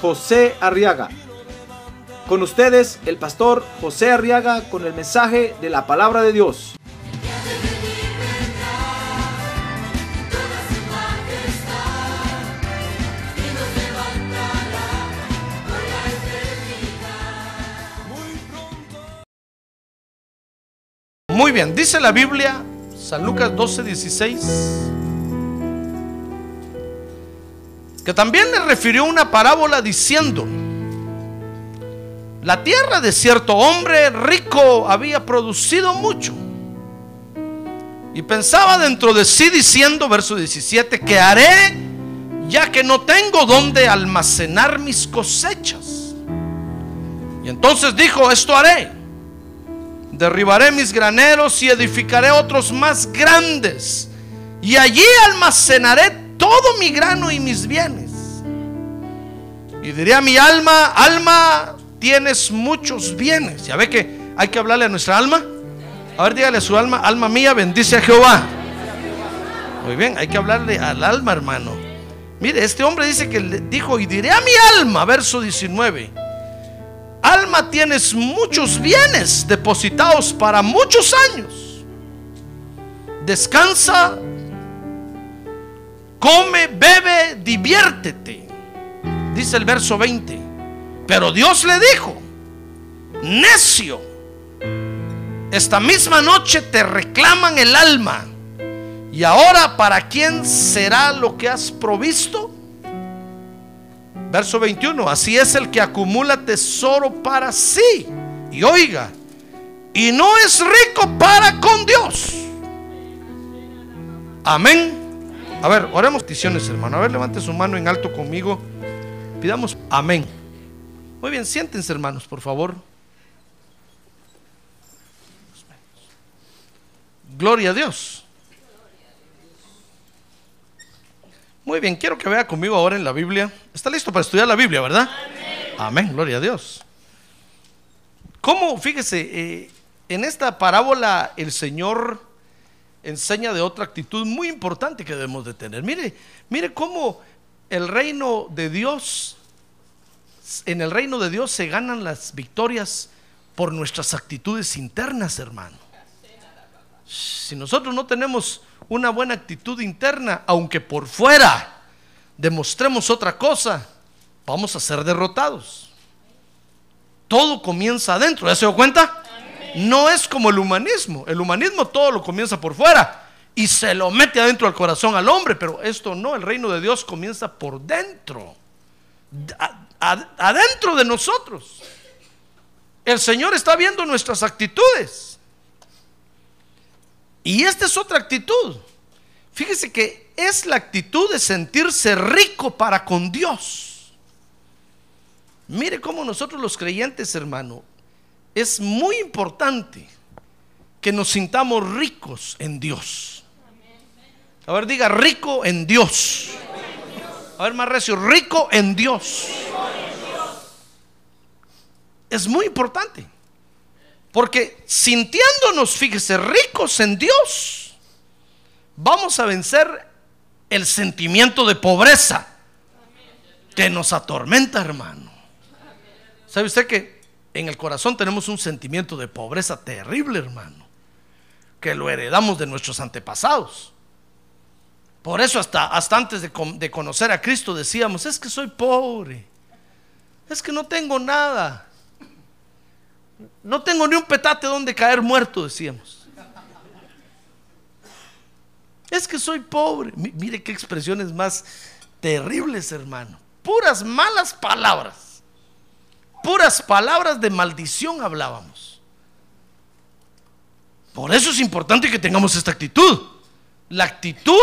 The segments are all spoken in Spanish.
José Arriaga. Con ustedes, el pastor José Arriaga con el mensaje de la palabra de Dios. Muy bien, dice la Biblia, San Lucas 12, 16, que también le refirió una parábola diciendo, la tierra de cierto hombre rico había producido mucho. Y pensaba dentro de sí diciendo, verso 17, que haré ya que no tengo donde almacenar mis cosechas. Y entonces dijo, esto haré Derribaré mis graneros y edificaré otros más grandes. Y allí almacenaré todo mi grano y mis bienes. Y diré a mi alma, alma, tienes muchos bienes. Ya ve que hay que hablarle a nuestra alma. A ver, dígale a su alma, alma mía, bendice a Jehová. Muy bien, hay que hablarle al alma, hermano. Mire, este hombre dice que dijo, y diré a mi alma, verso 19 alma tienes muchos bienes depositados para muchos años. Descansa, come, bebe, diviértete. Dice el verso 20. Pero Dios le dijo, necio, esta misma noche te reclaman el alma. Y ahora, ¿para quién será lo que has provisto? Verso 21, así es el que acumula tesoro para sí. Y oiga, y no es rico para con Dios. Amén. A ver, oremos peticiones, hermano. A ver, levante su mano en alto conmigo. Pidamos amén. Muy bien, siéntense, hermanos, por favor. Gloria a Dios. Muy bien, quiero que vea conmigo ahora en la Biblia. ¿Está listo para estudiar la Biblia, verdad? Amén, gloria a Dios. ¿Cómo, fíjese, eh, en esta parábola el Señor enseña de otra actitud muy importante que debemos de tener? Mire, mire cómo el reino de Dios, en el reino de Dios se ganan las victorias por nuestras actitudes internas, hermano. Si nosotros no tenemos una buena actitud interna, aunque por fuera demostremos otra cosa, vamos a ser derrotados. Todo comienza adentro, ¿ya se dio cuenta? No es como el humanismo. El humanismo todo lo comienza por fuera y se lo mete adentro al corazón al hombre, pero esto no, el reino de Dios comienza por dentro, adentro de nosotros. El Señor está viendo nuestras actitudes. Y esta es otra actitud. Fíjese que es la actitud de sentirse rico para con Dios. Mire cómo nosotros los creyentes, hermano, es muy importante que nos sintamos ricos en Dios. A ver, diga rico en Dios. A ver, más recio, rico en Dios. Es muy importante. Porque sintiéndonos, fíjese, ricos en Dios, vamos a vencer el sentimiento de pobreza que nos atormenta, hermano. ¿Sabe usted que en el corazón tenemos un sentimiento de pobreza terrible, hermano? Que lo heredamos de nuestros antepasados. Por eso hasta, antes de conocer a Cristo decíamos, es que soy pobre, es que no tengo nada. No tengo ni un petate donde caer muerto, decíamos. Es que soy pobre. Mire qué expresiones más terribles, hermano. Puras malas palabras. Puras palabras de maldición hablábamos. Por eso es importante que tengamos esta actitud. La actitud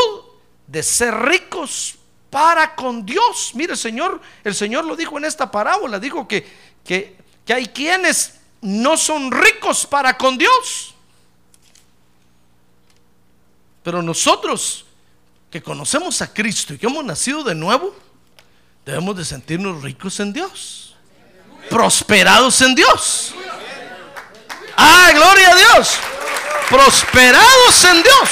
de ser ricos para con Dios. Mire, Señor, el Señor lo dijo en esta parábola, dijo que, que, que hay quienes no son ricos para con Dios. Pero nosotros que conocemos a Cristo y que hemos nacido de nuevo, debemos de sentirnos ricos en Dios, prosperados en Dios. Ah, gloria a Dios. Prosperados en Dios.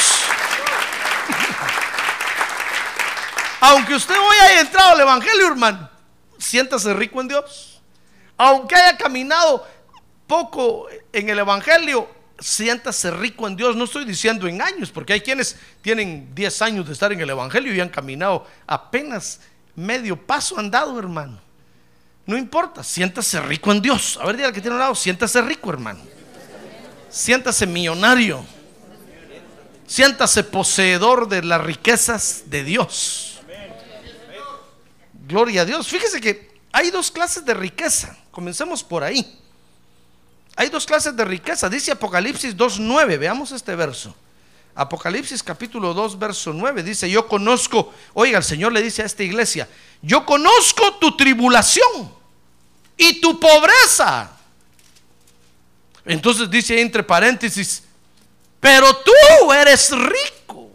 Aunque usted hoy haya entrado al Evangelio, hermano, siéntase rico en Dios. Aunque haya caminado poco en el Evangelio, siéntase rico en Dios. No estoy diciendo en años, porque hay quienes tienen 10 años de estar en el Evangelio y han caminado apenas medio paso andado, hermano. No importa, siéntase rico en Dios. A ver, dígale que tiene un lado, siéntase rico, hermano. Siéntase millonario. Siéntase poseedor de las riquezas de Dios. Gloria a Dios. Fíjese que hay dos clases de riqueza. Comencemos por ahí. Hay dos clases de riqueza. Dice Apocalipsis 2.9. Veamos este verso. Apocalipsis capítulo 2, verso 9. Dice, yo conozco, oiga, el Señor le dice a esta iglesia, yo conozco tu tribulación y tu pobreza. Entonces dice entre paréntesis, pero tú eres rico.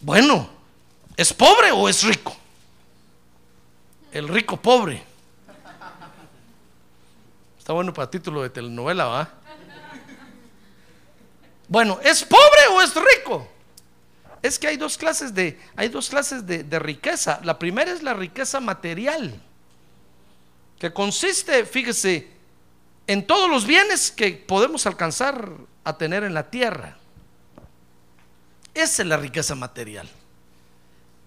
Bueno, ¿es pobre o es rico? El rico pobre. Está bueno para título de telenovela, ¿va? Bueno, ¿es pobre o es rico? Es que hay dos clases de, hay dos clases de, de riqueza. La primera es la riqueza material, que consiste, fíjese, en todos los bienes que podemos alcanzar a tener en la tierra. Esa es la riqueza material.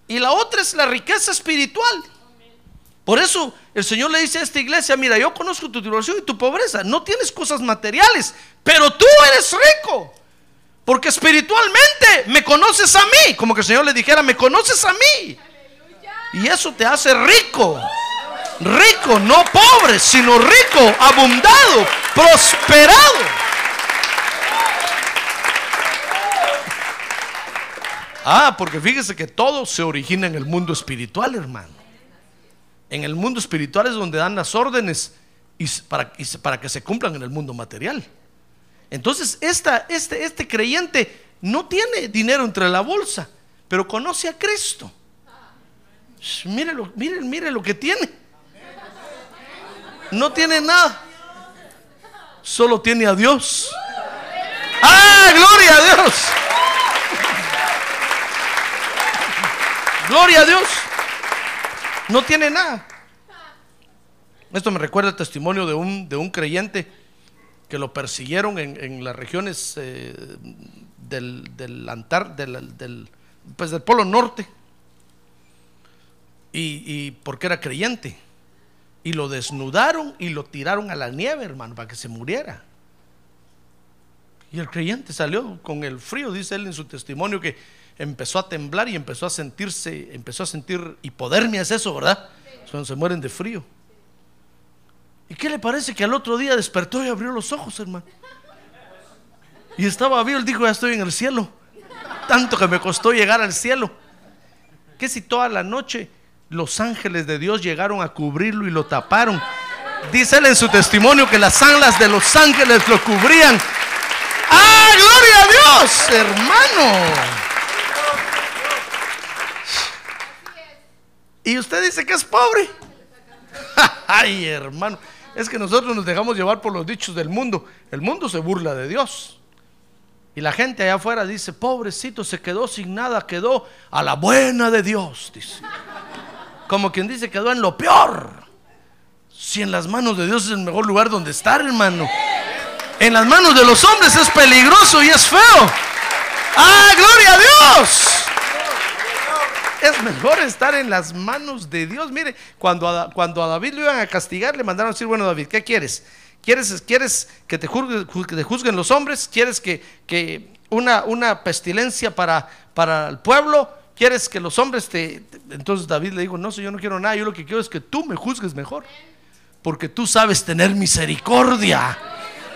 Y la otra es la riqueza espiritual. Por eso el Señor le dice a esta iglesia, mira, yo conozco tu tribulación y tu pobreza. No tienes cosas materiales, pero tú eres rico. Porque espiritualmente me conoces a mí. Como que el Señor le dijera, me conoces a mí. Y eso te hace rico. Rico, no pobre, sino rico, abundado, prosperado. Ah, porque fíjese que todo se origina en el mundo espiritual, hermano. En el mundo espiritual es donde dan las órdenes y para, que se cumplan en el mundo material. Entonces, este, este creyente no tiene dinero entre la bolsa, pero conoce a Cristo. Mire lo, mire, mire lo que tiene. No tiene nada. Solo tiene a Dios. ¡Ah, gloria a Dios! Gloria a Dios. No tiene nada. Esto me recuerda el testimonio de un, de un creyente que lo persiguieron en, las regiones eh, del, del, Antar, del, del, pues del Polo Norte. Y, y, porque era creyente. Y lo desnudaron y lo tiraron a la nieve, hermano, para que se muriera. Y el creyente salió con el frío, dice él en su testimonio, que empezó a temblar y empezó a sentirse, empezó a sentir hipodermia, es eso, ¿verdad? Cuando se mueren de frío. ¿Y qué le parece que al otro día despertó y abrió los ojos, hermano? Y estaba vivo, él dijo, ya estoy en el cielo. Tanto que me costó llegar al cielo. Que si toda la noche los ángeles de Dios llegaron a cubrirlo y lo taparon. Dice él en su testimonio que las alas de los ángeles lo cubrían. ¡Ah, gloria a Dios, hermano! Y usted dice que es pobre. Ay, hermano. Es que nosotros nos dejamos llevar por los dichos del mundo. El mundo se burla de Dios. Y la gente allá afuera dice, pobrecito, se quedó sin nada, quedó a la buena de Dios. Dice. Como quien dice, quedó en lo peor. Si en las manos de Dios es el mejor lugar donde estar, hermano. En las manos de los hombres es peligroso y es feo. ¡Ah, gloria a Dios! Es mejor estar en las manos de Dios. Mire, cuando a, cuando David lo iban a castigar, le mandaron a decir, bueno David, ¿qué quieres? ¿Quieres, quieres que, te juzguen, que te juzguen los hombres? ¿Quieres que, que una, una pestilencia para, para el pueblo? ¿Quieres que los hombres te... Entonces David le dijo, no, yo no quiero nada, yo lo que quiero es que tú me juzgues mejor. Porque tú sabes tener misericordia.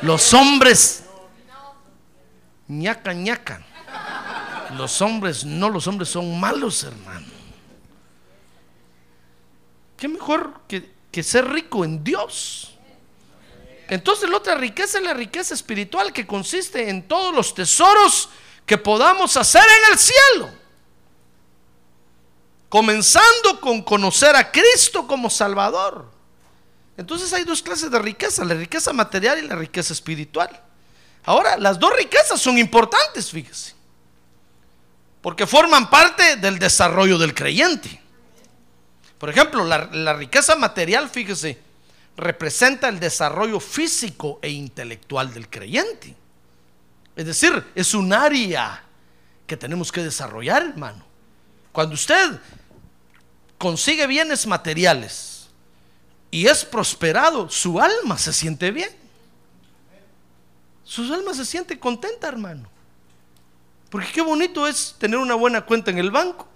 Los hombres ñaca ñaca. Los hombres, no, los hombres son malos, hermano. ¿Qué mejor que, que ser rico en Dios? Entonces la otra riqueza es la riqueza espiritual que consiste en todos los tesoros que podamos hacer en el cielo. Comenzando con conocer a Cristo como Salvador. Entonces hay dos clases de riqueza, la riqueza material y la riqueza espiritual. Ahora, las dos riquezas son importantes, fíjese, porque forman parte del desarrollo del creyente. Por ejemplo, la, la riqueza material, fíjese, representa el desarrollo físico e intelectual del creyente. Es decir, es un área que tenemos que desarrollar, hermano. Cuando usted consigue bienes materiales y es prosperado, su alma se siente bien. Su alma se siente contenta, hermano. Porque qué bonito es tener una buena cuenta en el banco.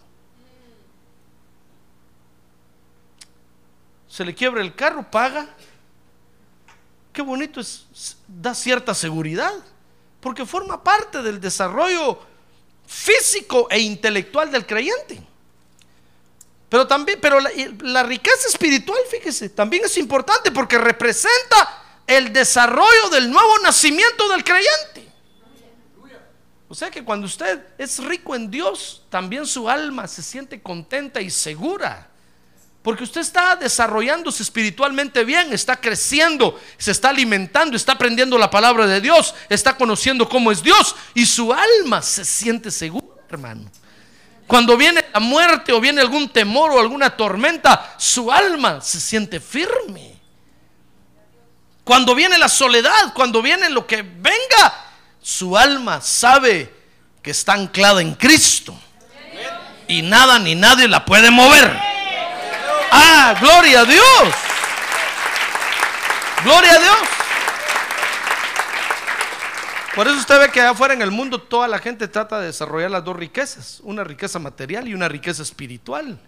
Se le quiebra el carro, paga. Qué bonito es, da cierta seguridad. Porque forma parte del desarrollo físico e intelectual del creyente. Pero también, pero la, la, riqueza espiritual, fíjese, también es importante porque representa el desarrollo del nuevo nacimiento del creyente. O sea que cuando usted es rico en Dios, también su alma se siente contenta y segura. Porque usted está desarrollándose espiritualmente bien, está creciendo, se está alimentando, está aprendiendo la palabra de Dios, está conociendo cómo es Dios y su alma se siente segura, hermano. Cuando viene la muerte o viene algún temor o alguna tormenta, su alma se siente firme. Cuando viene la soledad, cuando viene lo que venga, su alma sabe que está anclada en Cristo. Y nada ni nadie la puede mover. Ah, gloria a Dios. Gloria a Dios. Por eso usted ve que afuera en el mundo toda la gente trata de desarrollar las dos riquezas, una riqueza material y una riqueza espiritual.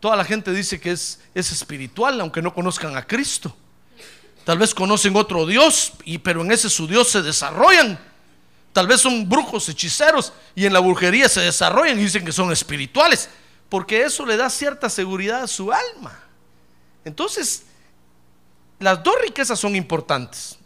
Toda la gente dice que es, es espiritual, aunque no conozcan a Cristo. Tal vez conocen otro Dios, y, pero en ese su Dios se desarrollan. Tal vez son brujos, hechiceros, y en la brujería se desarrollan y dicen que son espirituales porque eso le da cierta seguridad a su alma. Entonces, las dos riquezas son importantes.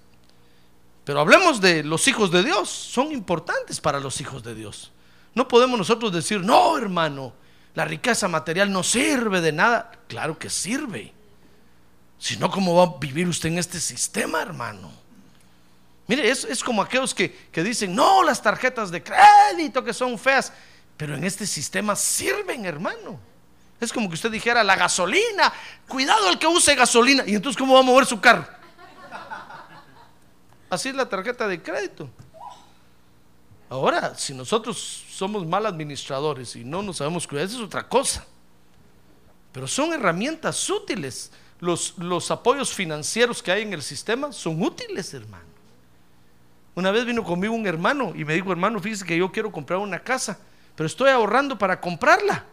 Pero hablemos de los hijos de Dios, son importantes para los hijos de Dios. No podemos nosotros decir, no, hermano, la riqueza material no sirve de nada. Claro que sirve. Si no, ¿cómo va a vivir usted en este sistema, hermano? Mire, es, es como aquellos que, que dicen, no, las tarjetas de crédito que son feas. Pero en este sistema sirven, hermano. Es como que usted dijera la gasolina, cuidado el que use gasolina. Y entonces, ¿cómo va a mover su carro? Así es la tarjeta de crédito. Ahora, si nosotros somos mal administradores y no nos sabemos cuidar, eso es otra cosa. Pero son herramientas útiles. Los, los apoyos financieros que hay en el sistema son útiles, hermano. Una vez vino conmigo un hermano y me dijo, hermano, fíjese que yo quiero comprar una casa pero estoy ahorrando para comprarla.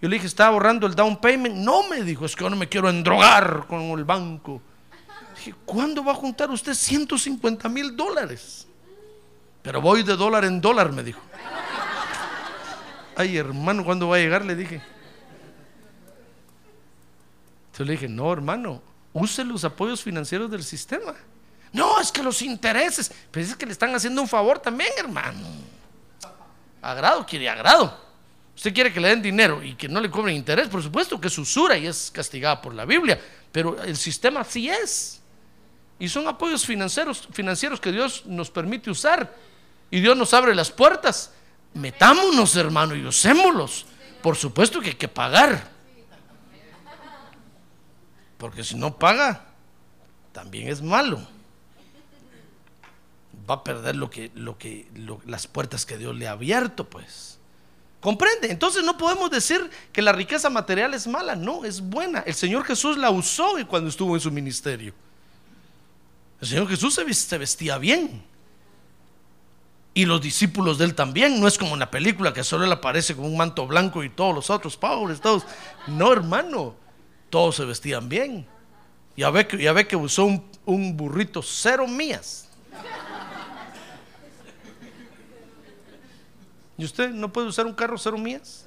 Yo le dije, ¿está ahorrando el down payment? No, me dijo, es que yo no me quiero endrogar con el banco. ¿Cuándo va a juntar usted 150 mil dólares? Pero voy de dólar en dólar, me dijo. Ay, hermano, ¿cuándo va a llegar? Le dije. Entonces le dije, no, hermano, use los apoyos financieros del sistema. No, es que los intereses, pero es que le están haciendo un favor también, hermano. Agrado quiere agrado. Usted quiere que le den dinero y que no le cobren interés, por supuesto que es usura y es castigada por la Biblia, pero el sistema sí es. Y son apoyos financieros, financieros que Dios nos permite usar. Y Dios nos abre las puertas. Metámonos, hermano, y usémoslos. Por supuesto que hay que pagar. Porque si no paga, también es malo va a perder lo que, lo que, las puertas que Dios le ha abierto, pues. ¿Comprende? Entonces no podemos decir que la riqueza material es mala, no, es buena. El Señor Jesús la usó cuando estuvo en su ministerio. El Señor Jesús se vestía bien. Y los discípulos de él también. No es como en la película que solo él aparece con un manto blanco y todos los otros pobres, todos. No, hermano. Todos se vestían bien. Ya ve que, que usó un, un burrito cero mías. ¿Y usted no puede usar un carro cero millas?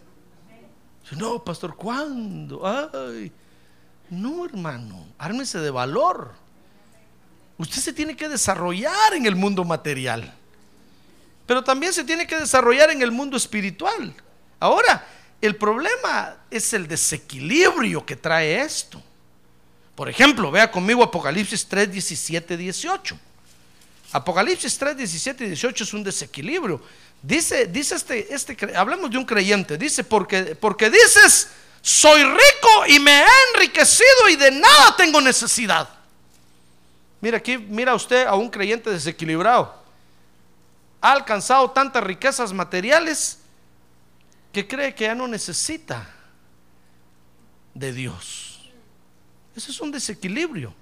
No, pastor, ¿cuándo? Ay, no, hermano, ármese de valor. Usted se tiene que desarrollar en el mundo material, pero también se tiene que desarrollar en el mundo espiritual. Ahora, el problema es el desequilibrio que trae esto. Por ejemplo, vea conmigo Apocalipsis 3, 17, 18. Apocalipsis 3, 17 y 18 es un desequilibrio. Dice, dice este, este, hablamos de un creyente, dice, porque, porque dices, soy rico y me he enriquecido y de nada tengo necesidad. Mira aquí, mira usted a un creyente desequilibrado. Ha alcanzado tantas riquezas materiales que cree que ya no necesita de Dios. Ese es un desequilibrio.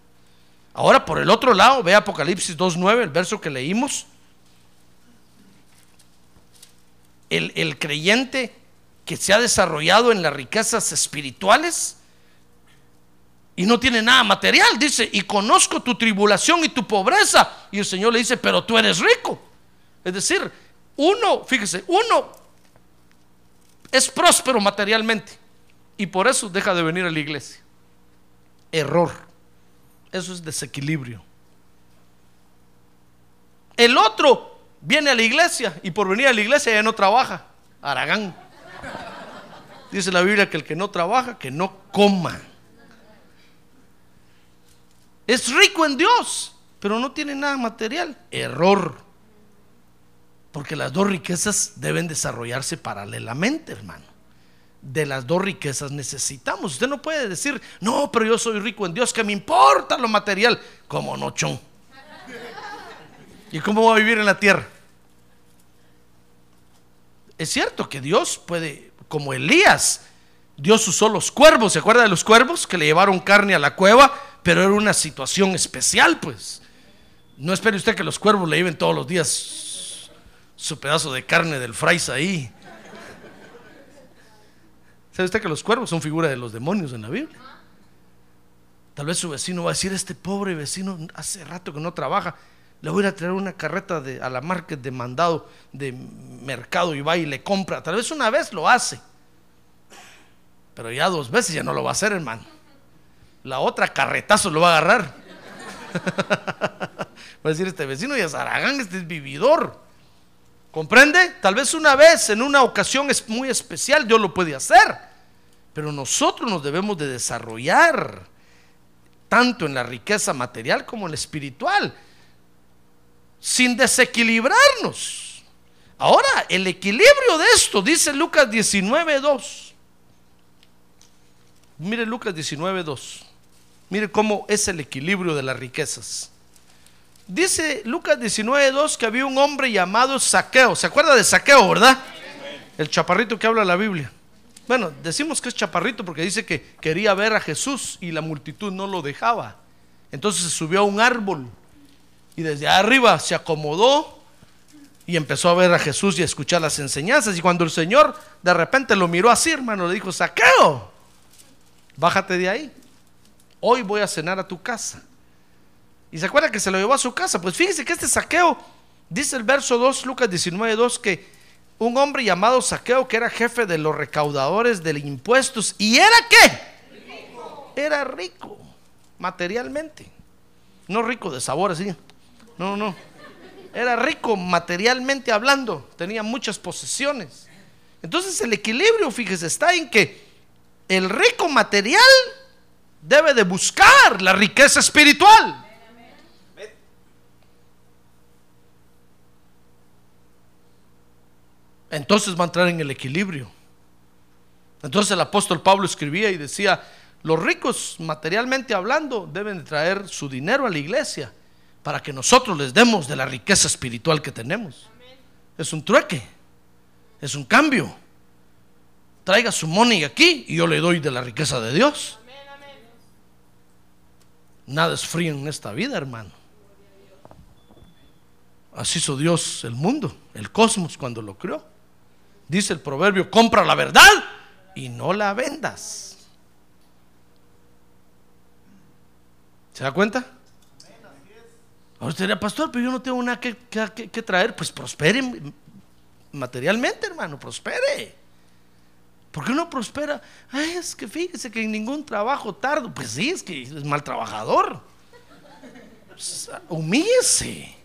Ahora por el otro lado, ve Apocalipsis 2.9, el verso que leímos. El, el creyente que se ha desarrollado en las riquezas espirituales, y no tiene nada material. Dice, y conozco tu tribulación y tu pobreza. Y el Señor le dice, pero tú eres rico. Es decir, uno, fíjese, uno es próspero materialmente y por eso deja de venir a la iglesia. Error. Eso es desequilibrio. El otro viene a la iglesia y por venir a la iglesia ya no trabaja. Aragán. Dice la Biblia que el que no trabaja, que no coma. Es rico en Dios, pero no tiene nada material. Error. Porque las dos riquezas deben desarrollarse paralelamente, hermano. De las dos riquezas necesitamos. Usted no puede decir, no, pero yo soy rico en Dios, que me importa lo material. Como no, chon. ¿Y cómo va a vivir en la tierra? Es cierto que Dios puede, como Elías, Dios usó los cuervos. ¿Se acuerda de los cuervos que le llevaron carne a la cueva? Pero era una situación especial, pues. No espere usted que los cuervos le lleven todos los días su pedazo de carne del frais ahí. ¿Sabe usted que los cuervos son figura de los demonios en la Biblia? Tal vez su vecino va a decir, este pobre vecino hace rato que no trabaja, le voy a traer una carreta de, a la market de mandado de mercado y va y le compra. Tal vez una vez lo hace, pero ya dos veces ya no lo va a hacer, hermano la otra carretazo lo va a agarrar. va a decir este vecino y a Zaragán, este es vividor. ¿Comprende? Tal vez una vez, en una ocasión es muy especial, Dios lo puede hacer. Pero nosotros nos debemos de desarrollar, tanto en la riqueza material como en la espiritual, sin desequilibrarnos. Ahora, el equilibrio de esto, dice Lucas 19.2. Mire Lucas 19.2. Mire cómo es el equilibrio de las riquezas. Dice Lucas 19.2 que había un hombre llamado Saqueo. ¿Se acuerda de Saqueo, verdad? El chaparrito que habla la Biblia. Bueno, decimos que es chaparrito porque dice que quería ver a Jesús y la multitud no lo dejaba. Entonces se subió a un árbol y desde arriba se acomodó y empezó a ver a Jesús y a escuchar las enseñanzas. Y cuando el Señor de repente lo miró así, hermano, le dijo, Saqueo, bájate de ahí hoy voy a cenar a tu casa. Y se acuerda que se lo llevó a su casa. Pues fíjese que este saqueo, dice el verso 2, Lucas 19, 2, que un hombre llamado saqueo, que era jefe de los recaudadores de impuestos, y era qué? Rico. Era rico, materialmente. No rico de sabor así. No, no. Era rico materialmente hablando. Tenía muchas posesiones. Entonces el equilibrio, fíjese, está en que el rico material debe de buscar la riqueza espiritual. Entonces va a entrar en el equilibrio. Entonces el apóstol Pablo escribía y decía, los ricos materialmente hablando deben de traer su dinero a la iglesia para que nosotros les demos de la riqueza espiritual que tenemos. Es un trueque, es un cambio. Traiga su money aquí y yo le doy de la riqueza de Dios. Nada es frío en esta vida, hermano. Así hizo Dios el mundo, el cosmos cuando lo creó. Dice el proverbio, compra la verdad y no la vendas. ¿Se da cuenta? Ahora usted pastor, pero yo no tengo nada que, traer. Pues prosperen, materialmente, hermano, prospere. Porque uno prospera, Ay, es que fíjese que en ningún trabajo tardo. Pues sí, es que es mal trabajador. Pues, humíllese.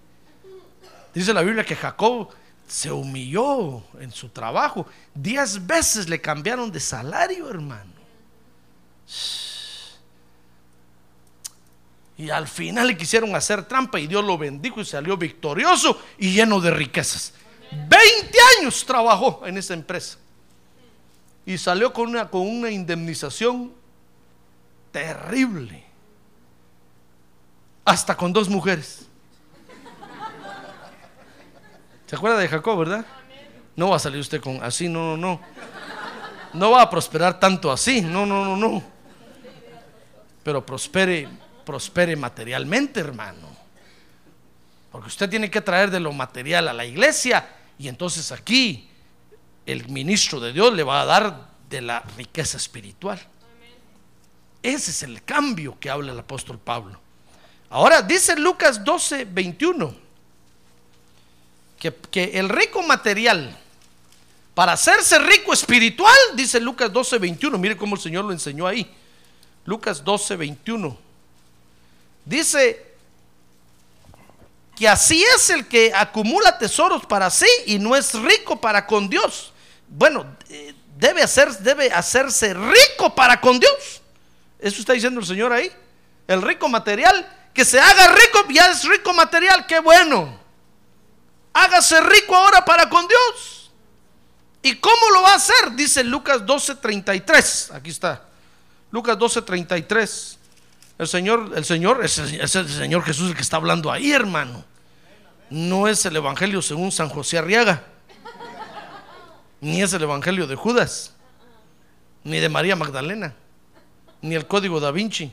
Dice la Biblia que Jacob se humilló en su trabajo. Diez veces le cambiaron de salario, hermano. Y al final le quisieron hacer trampa y Dios lo bendijo y salió victorioso y lleno de riquezas. 20 años trabajó en esa empresa. Y salió con una, con una indemnización terrible. Hasta con dos mujeres. ¿Se acuerda de Jacob, verdad? No va a salir usted con así, no, no, no. No va a prosperar tanto así, no, no, no, no. Pero prospere, prospere materialmente, hermano. Porque usted tiene que traer de lo material a la iglesia y entonces aquí el ministro de Dios le va a dar de la riqueza espiritual. Ese es el cambio que habla el apóstol Pablo. Ahora dice Lucas 12, 21 que, el rico material, para hacerse rico espiritual, dice Lucas 12, 21, mire cómo el Señor lo enseñó ahí. Lucas 12, 21. Dice que así es el que acumula tesoros para sí y no es rico para con Dios. Bueno, eh, debe, hacer, debe hacerse rico para con Dios. Eso está diciendo el Señor ahí. El rico material, que se haga rico, ya es rico material, qué bueno hágase rico ahora para con Dios. ¿Y cómo lo va a hacer? Dice Lucas 12:33. Aquí está. Lucas 12:33. El Señor, el Señor, es el, es el Señor Jesús el que está hablando ahí, hermano. No es el Evangelio según San José Arriaga. Ni es el Evangelio de Judas. Ni de María Magdalena. Ni el Código da Vinci.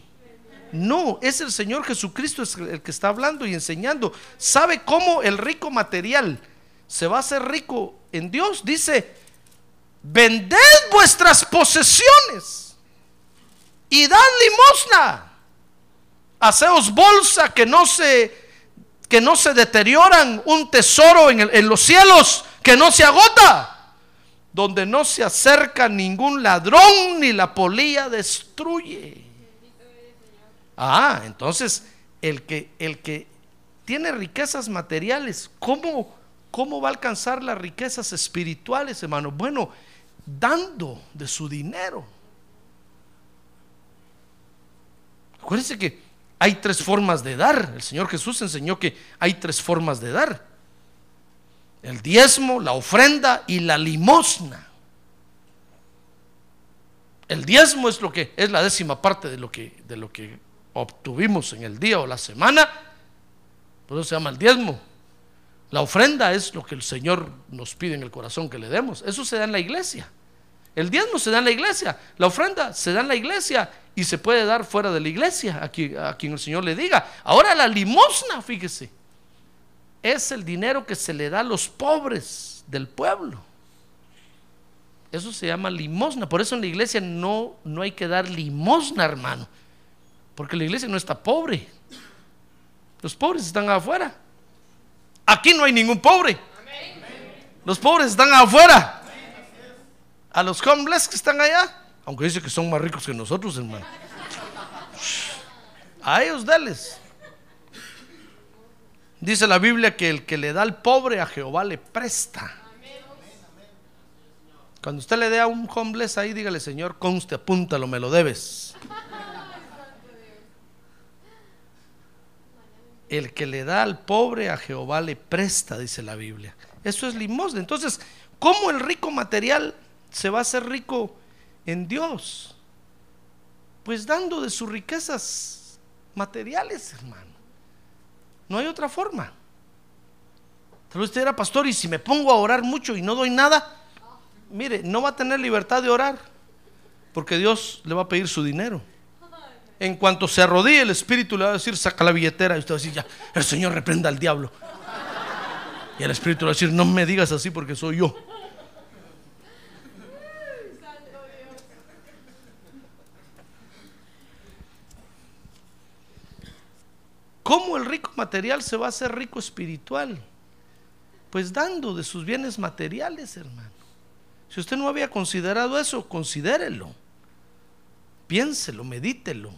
No, es el Señor Jesucristo el que está hablando y enseñando. ¿Sabe cómo el rico material se va a hacer rico en Dios? Dice, vended vuestras posesiones y dad limosna. Haceos bolsa que no se que no se deterioran, un tesoro en, en los cielos que no se agota, donde no se acerca ningún ladrón ni la polilla destruye. Ah, entonces el que, el que tiene riquezas materiales, ¿cómo, ¿cómo va a alcanzar las riquezas espirituales, hermano? Bueno, dando de su dinero. Acuérdense que hay tres formas de dar. El Señor Jesús enseñó que hay tres formas de dar. El diezmo, la ofrenda y la limosna. El diezmo es lo que es la décima parte de lo que, de lo que obtuvimos en el día o la semana, por eso se llama el diezmo. La ofrenda es lo que el Señor nos pide en el corazón que le demos. Eso se da en la iglesia. El diezmo se da en la iglesia. La ofrenda se da en la iglesia y se puede dar fuera de la iglesia a quien, a quien el Señor le diga. Ahora la limosna, fíjese, es el dinero que se le da a los pobres del pueblo. Eso se llama limosna. Por eso en la iglesia no, no hay que dar limosna, hermano. Porque la iglesia no está pobre. Los pobres están afuera. Aquí no hay ningún pobre. Los pobres están afuera. A los homeless que están allá, aunque dice que son más ricos que nosotros, hermano. A ellos dales. Dice la Biblia que el que le da al pobre a Jehová le presta. Cuando usted le dé a un homeless ahí, dígale, Señor, conste, apúntalo, me lo debes. el que le da al pobre a Jehová le presta, dice la Biblia. Eso es limosna. Entonces, ¿cómo el rico material se va a hacer rico en Dios? Pues dando de sus riquezas materiales, hermano. No hay otra forma. Tal vez usted era pastor y si me pongo a orar mucho y no doy nada, mire, no va a tener libertad de orar porque Dios le va a pedir su dinero. En cuanto se arrodille, el Espíritu le va a decir, saca la billetera. Y usted va a decir, ya, el Señor reprenda al diablo. Y el Espíritu le va a decir, no me digas así porque soy yo. ¿Cómo el rico material se va a hacer rico espiritual? Pues dando de sus bienes materiales, hermano. Si usted no había considerado eso, considérelo. Piénselo, medítelo.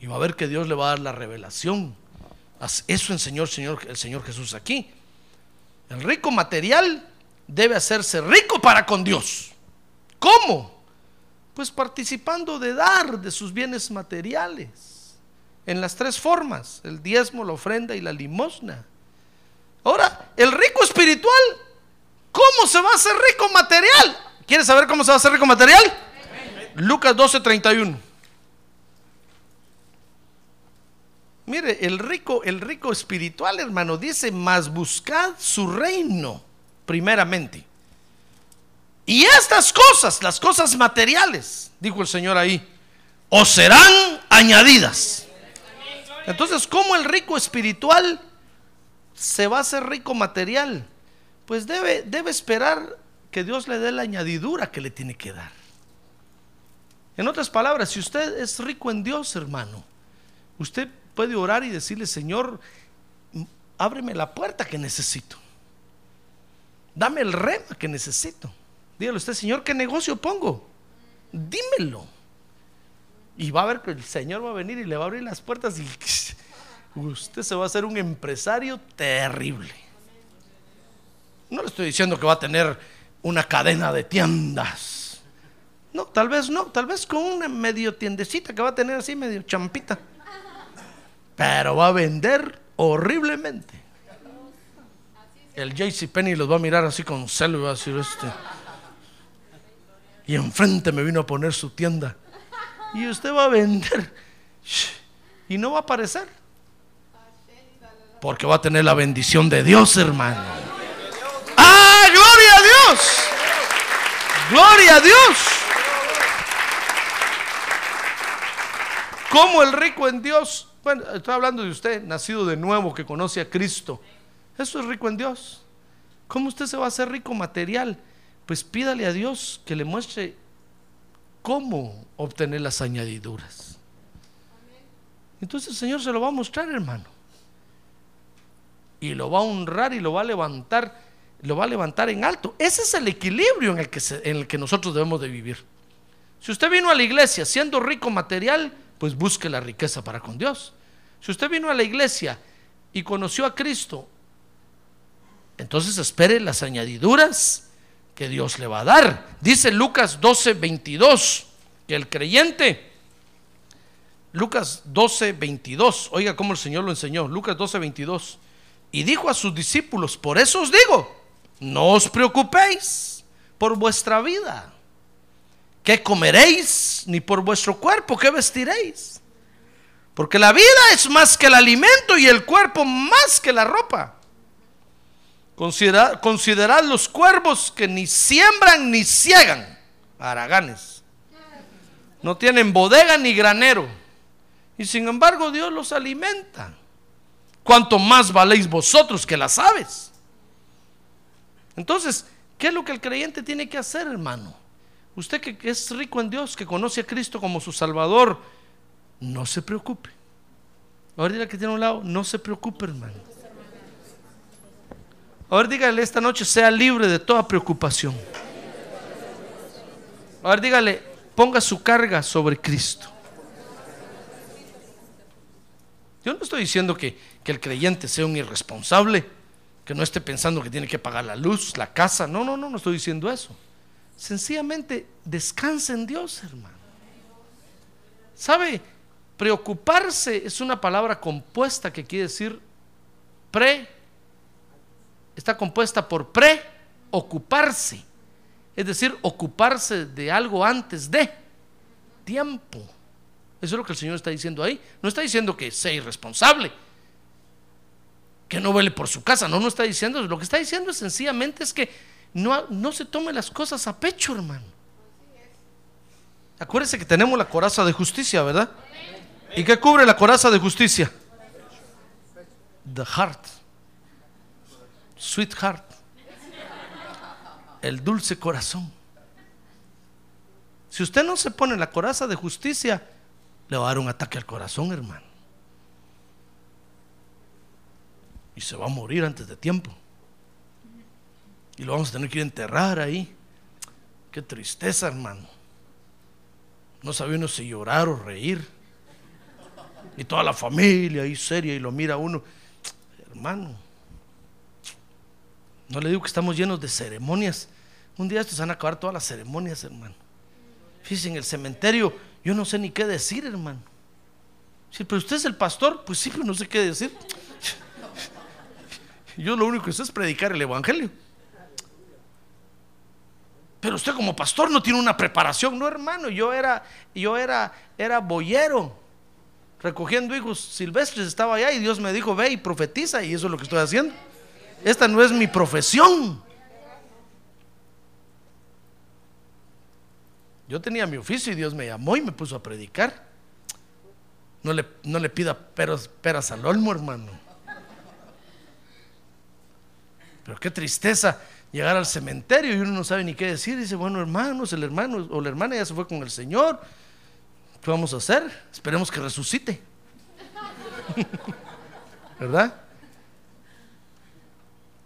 Y va a ver que Dios le va a dar la revelación. Eso enseñó el Señor, el Señor Jesús aquí. El rico material debe hacerse rico para con Dios. ¿Cómo? Pues participando de dar de sus bienes materiales. En las tres formas, el diezmo, la ofrenda y la limosna. Ahora, el rico espiritual, ¿cómo se va a hacer rico material? ¿Quieres saber cómo se va a hacer rico material? Lucas 12:31. Mire, el rico, el rico espiritual, hermano, dice, más buscad su reino primeramente. Y estas cosas, las cosas materiales, dijo el Señor ahí, os serán añadidas. Entonces, ¿cómo el rico espiritual se va a hacer rico material? Pues debe, debe esperar que Dios le dé la añadidura que le tiene que dar. En otras palabras, si usted es rico en Dios, hermano, usted puede orar y decirle, Señor, ábreme la puerta que necesito. Dame el rema que necesito. Dígale usted, Señor, ¿qué negocio pongo? Dímelo. Y va a ver que el Señor va a venir y le va a abrir las puertas y usted se va a hacer un empresario terrible. No le estoy diciendo que va a tener una cadena de tiendas. No, tal vez no, tal vez con una medio tiendecita que va a tener así medio champita. Pero va a vender horriblemente. El JC Penny los va a mirar así con celo y este. Y enfrente me vino a poner su tienda. Y usted va a vender. Y no va a aparecer. Porque va a tener la bendición de Dios, hermano. ¡Ah, gloria a Dios! ¡Gloria a Dios! Como el rico en Dios bueno, estoy hablando de usted, nacido de nuevo, que conoce a Cristo. Eso es rico en Dios. ¿Cómo usted se va a hacer rico material? Pues pídale a Dios que le muestre cómo obtener las añadiduras. Entonces el Señor se lo va a mostrar, hermano. Y lo va a honrar y lo va a levantar, lo va a levantar en alto. Ese es el equilibrio en el que, en el que nosotros debemos de vivir. Si usted vino a la iglesia siendo rico material, pues busque la riqueza para con Dios. Si usted vino a la iglesia y conoció a Cristo, entonces espere las añadiduras que Dios le va a dar. Dice Lucas 12, 22, que el creyente, Lucas 12, 22, oiga cómo el Señor lo enseñó, Lucas 12, 22, y dijo a sus discípulos, por eso os digo, no os preocupéis por vuestra vida ¿Qué comeréis? Ni por vuestro cuerpo, ¿qué vestiréis? Porque la vida es más que el alimento y el cuerpo más que la ropa. Considerad los cuervos que ni siembran ni ciegan, araganes. No tienen bodega ni granero. Y sin embargo Dios los alimenta. Cuanto más valéis vosotros que las aves. Entonces, ¿qué es lo que el creyente tiene que hacer, hermano? Usted que es rico en Dios, que conoce a Cristo como su Salvador, no se preocupe. Ahora dígale que tiene un lado, no se preocupe, hermano. Ahora dígale esta noche, sea libre de toda preocupación. Ahora dígale, ponga su carga sobre Cristo. Yo no estoy diciendo que, que el creyente sea un irresponsable, que no esté pensando que tiene que pagar la luz, la casa. No, no, no, no estoy diciendo eso. Sencillamente descansa en Dios, hermano. ¿Sabe? Preocuparse es una palabra compuesta que quiere decir pre. Está compuesta por preocuparse. Es decir, ocuparse de algo antes de tiempo. Eso es lo que el Señor está diciendo ahí. No está diciendo que sea irresponsable, que no vele por su casa. No, no está diciendo. Lo que está diciendo sencillamente es que no, se tome las cosas a pecho, hermano. Acuérdese que tenemos la coraza de justicia, ¿verdad? ¿Y qué cubre la coraza de justicia? The heart. Sweet heart. El dulce corazón. Si usted no se pone la coraza de justicia, le va a dar un ataque al corazón, hermano. Y se va a morir antes de tiempo. Y lo vamos a tener que a enterrar ahí. Qué tristeza, hermano. No sabía uno si llorar o reír. Y toda la familia ahí seria y lo mira uno. Hermano, no le digo que estamos llenos de ceremonias. Un día estos van a acabar todas las ceremonias, hermano. Fíjense, en el cementerio yo no sé ni qué decir, hermano. Sí, pero usted es el pastor, pues sí, pero no sé qué decir. Yo lo único que sé es predicar el evangelio. Pero usted como pastor no tiene una preparación, no, hermano. Yo era, yo era, era boyero, recogiendo hijos silvestres, estaba allá y Dios me dijo, ve y profetiza, y eso es lo que estoy haciendo. Esta no es mi profesión. Yo tenía mi oficio y Dios me llamó y me puso a predicar. No le, no le pida peras, peras al olmo, hermano. Pero qué tristeza llegar al cementerio y uno no sabe ni qué decir. Dice, bueno, hermanos, el hermano o la hermana ya se fue con el Señor. ¿Qué vamos a hacer? Esperemos que resucite. ¿Verdad?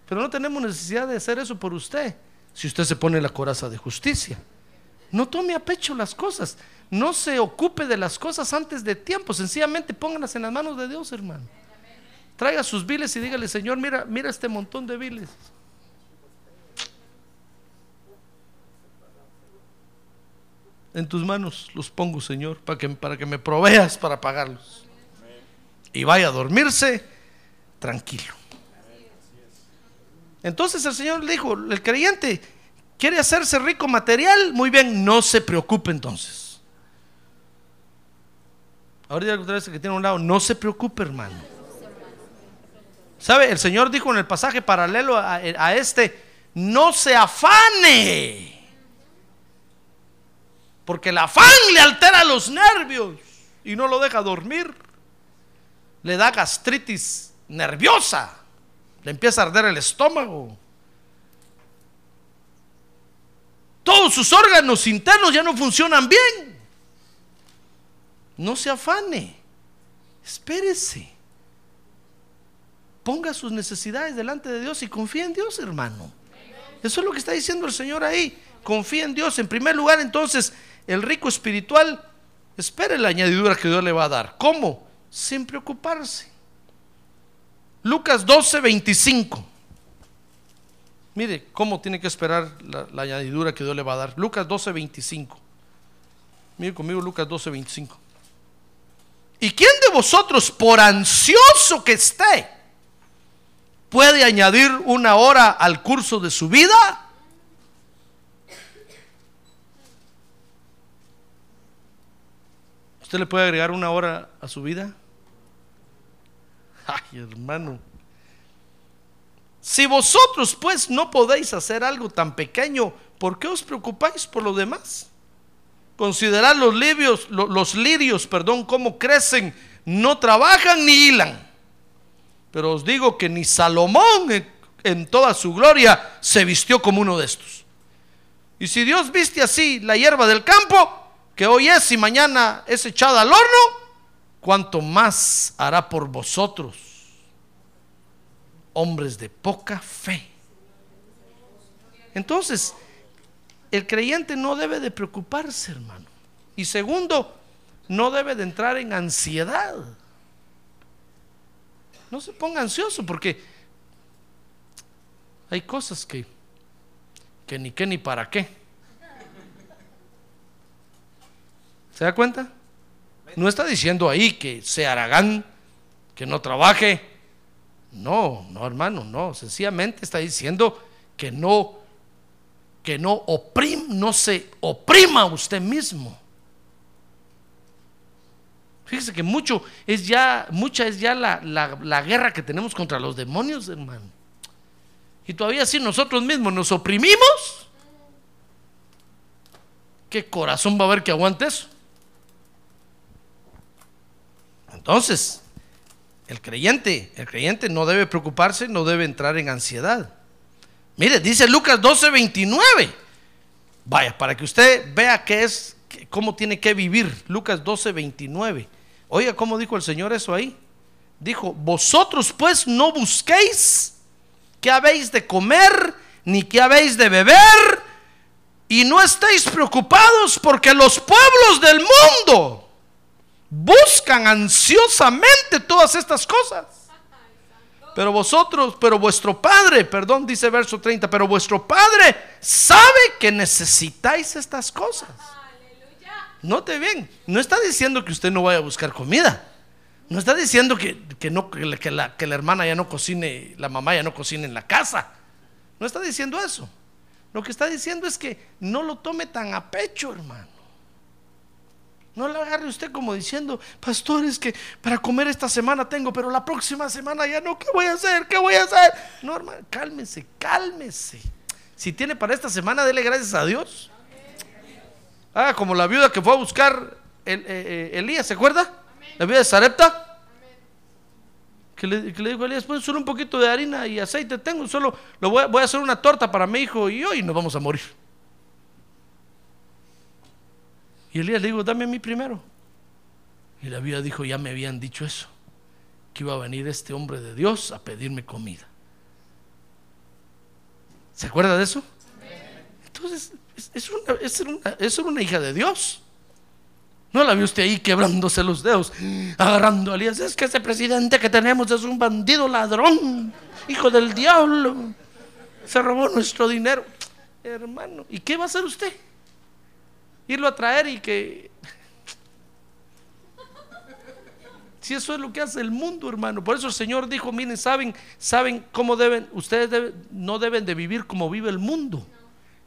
Pero no tenemos necesidad de hacer eso por usted si usted se pone la coraza de justicia. No tome a pecho las cosas. No se ocupe de las cosas antes de tiempo. Sencillamente pónganlas en las manos de Dios, hermano. Traiga sus viles y dígale, Señor, mira, mira este montón de viles. En tus manos los pongo, Señor, para que, para que me proveas para pagarlos. Y vaya a dormirse tranquilo. Entonces el Señor le dijo, el creyente quiere hacerse rico material, muy bien, no se preocupe entonces. Ahorita otra vez que tiene un lado, no se preocupe hermano. ¿Sabe? El Señor dijo en el pasaje paralelo a, a este, no se afane. Porque el afán le altera los nervios y no lo deja dormir. Le da gastritis nerviosa. Le empieza a arder el estómago. Todos sus órganos internos ya no funcionan bien. No se afane. Espérese. Ponga sus necesidades delante de Dios y confía en Dios, hermano. Eso es lo que está diciendo el Señor ahí. Confía en Dios. En primer lugar, entonces, el rico espiritual espere la añadidura que Dios le va a dar. ¿Cómo? Sin preocuparse. Lucas 12, 25. Mire cómo tiene que esperar la, la, añadidura que Dios le va a dar. Lucas 12, 25. Mire conmigo Lucas 12, 25. ¿Y quién de vosotros, por ansioso que esté, puede añadir una hora al curso de su vida? ¿Usted le puede agregar una hora a su vida? Ay, hermano. Si vosotros pues no podéis hacer algo tan pequeño, ¿por qué os preocupáis por lo demás? Considerad los lirios, los lirios, perdón, cómo crecen, no trabajan ni hilan. Pero os digo que ni Salomón en, en toda su gloria se vistió como uno de estos. Y si Dios viste así la hierba del campo, que hoy es y mañana es echada al horno, cuanto más hará por vosotros, hombres de poca fe. Entonces, el creyente no debe de preocuparse, hermano. Y segundo, no debe de entrar en ansiedad. No se ponga ansioso porque hay cosas que, que ni qué ni para qué. ¿Se da cuenta? No está diciendo ahí que sea aragán, que no trabaje. No, no, hermano, no. Sencillamente está diciendo que no, que no oprim, no se oprima usted mismo. Fíjese que mucho es ya, mucha es ya la, la, la guerra que tenemos contra los demonios, hermano. Y todavía si nosotros mismos nos oprimimos, ¿qué corazón va a haber que aguante eso? Entonces, el creyente, el creyente no debe preocuparse, no debe entrar en ansiedad. Mire, dice Lucas 12, 29. Vaya, para que usted vea qué es, cómo tiene que vivir. Lucas 12, 29. Oiga, ¿cómo dijo el Señor eso ahí? Dijo, vosotros pues no busquéis qué habéis de comer, ni qué habéis de beber, y no estéis preocupados porque los pueblos del mundo buscan ansiosamente todas estas cosas. Pero vosotros, pero vuestro Padre, perdón, dice verso 30, pero vuestro Padre sabe que necesitáis estas cosas. Note bien, no está diciendo que usted no vaya a buscar comida. No está diciendo que, no, la, que la hermana ya no cocine, la mamá ya no cocine en la casa. No está diciendo eso. Lo que está diciendo es que no lo tome tan a pecho, hermano. No lo agarre usted como diciendo, pastores, que para comer esta semana tengo, pero la próxima semana ya no, ¿qué voy a hacer? ¿Qué voy a hacer? No, hermano, cálmese, cálmese. Si tiene para esta semana, dele gracias a Dios. Ah, como la viuda que fue a buscar el, eh, eh, Elías, ¿se acuerda? La viuda de Sarepta. Que le, dijo a Elías, pues solo un poquito de harina y aceite tengo, solo lo voy, voy a hacer una torta para mi hijo y hoy nos vamos a morir. Y Elías le dijo, dame a mí primero. Y la viuda dijo, ya me habían dicho eso, que iba a venir este hombre de Dios a pedirme comida. ¿Se acuerda de eso? Entonces, es, una, es, una, hija de Dios. No la vio usted ahí quebrándose los dedos, agarrando a Elías. Es que ese presidente que tenemos es un bandido ladrón, hijo del diablo. Se robó nuestro dinero. Hermano, ¿y qué va a hacer usted? Irlo a traer y que... Si eso es lo que hace el mundo, hermano. Por eso el Señor dijo, miren, saben, saben cómo deben, ustedes no deben de vivir como vive el mundo.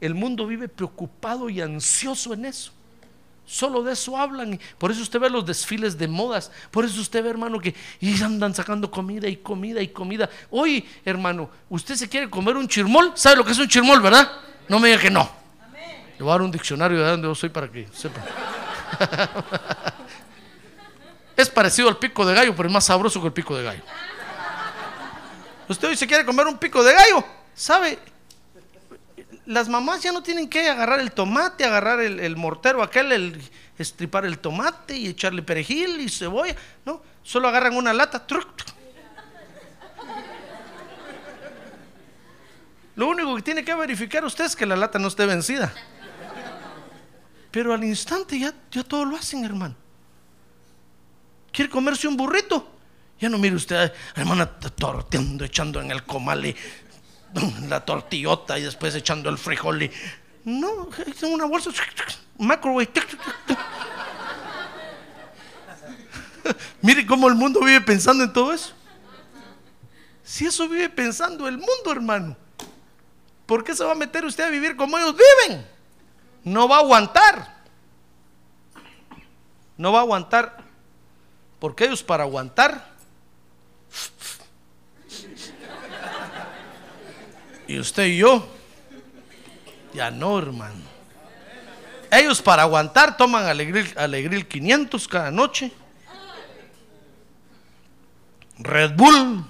El mundo vive preocupado y ansioso en eso. Solo de eso hablan. Por eso usted ve los desfiles de modas. Por eso usted ve, hermano, que y andan sacando comida y comida y comida. Hoy, hermano, usted se quiere comer un chirmol. ¿Sabe lo que es un chirmol, verdad? No me diga que no. Le voy a dar un diccionario de donde yo soy para que sepa. es parecido al pico de gallo, pero es más sabroso que el pico de gallo. Usted hoy se quiere comer un pico de gallo, ¿sabe? Las mamás ya no tienen que agarrar el tomate, agarrar el, mortero aquel, el, estripar el tomate y echarle perejil y cebolla, ¿no? Solo agarran una lata, Lo único que tiene que verificar usted es que la lata no esté vencida. Pero al instante ya, ya todo lo hacen, hermano. ¿Quiere comerse un burrito? Ya no mire usted, hermana, torteando, echando en el comal la tortillota y después echando el frijol. Y, no, es una bolsa, microwave. Mire cómo el mundo vive pensando en todo eso. Si eso vive pensando el mundo, hermano, ¿por qué se va a meter usted a vivir como ellos viven? No va a aguantar. No va a aguantar. Porque ellos para aguantar. Y usted y yo. Ya no, hermano. Ellos para aguantar toman alegril, alegril 500 cada noche. Red Bull.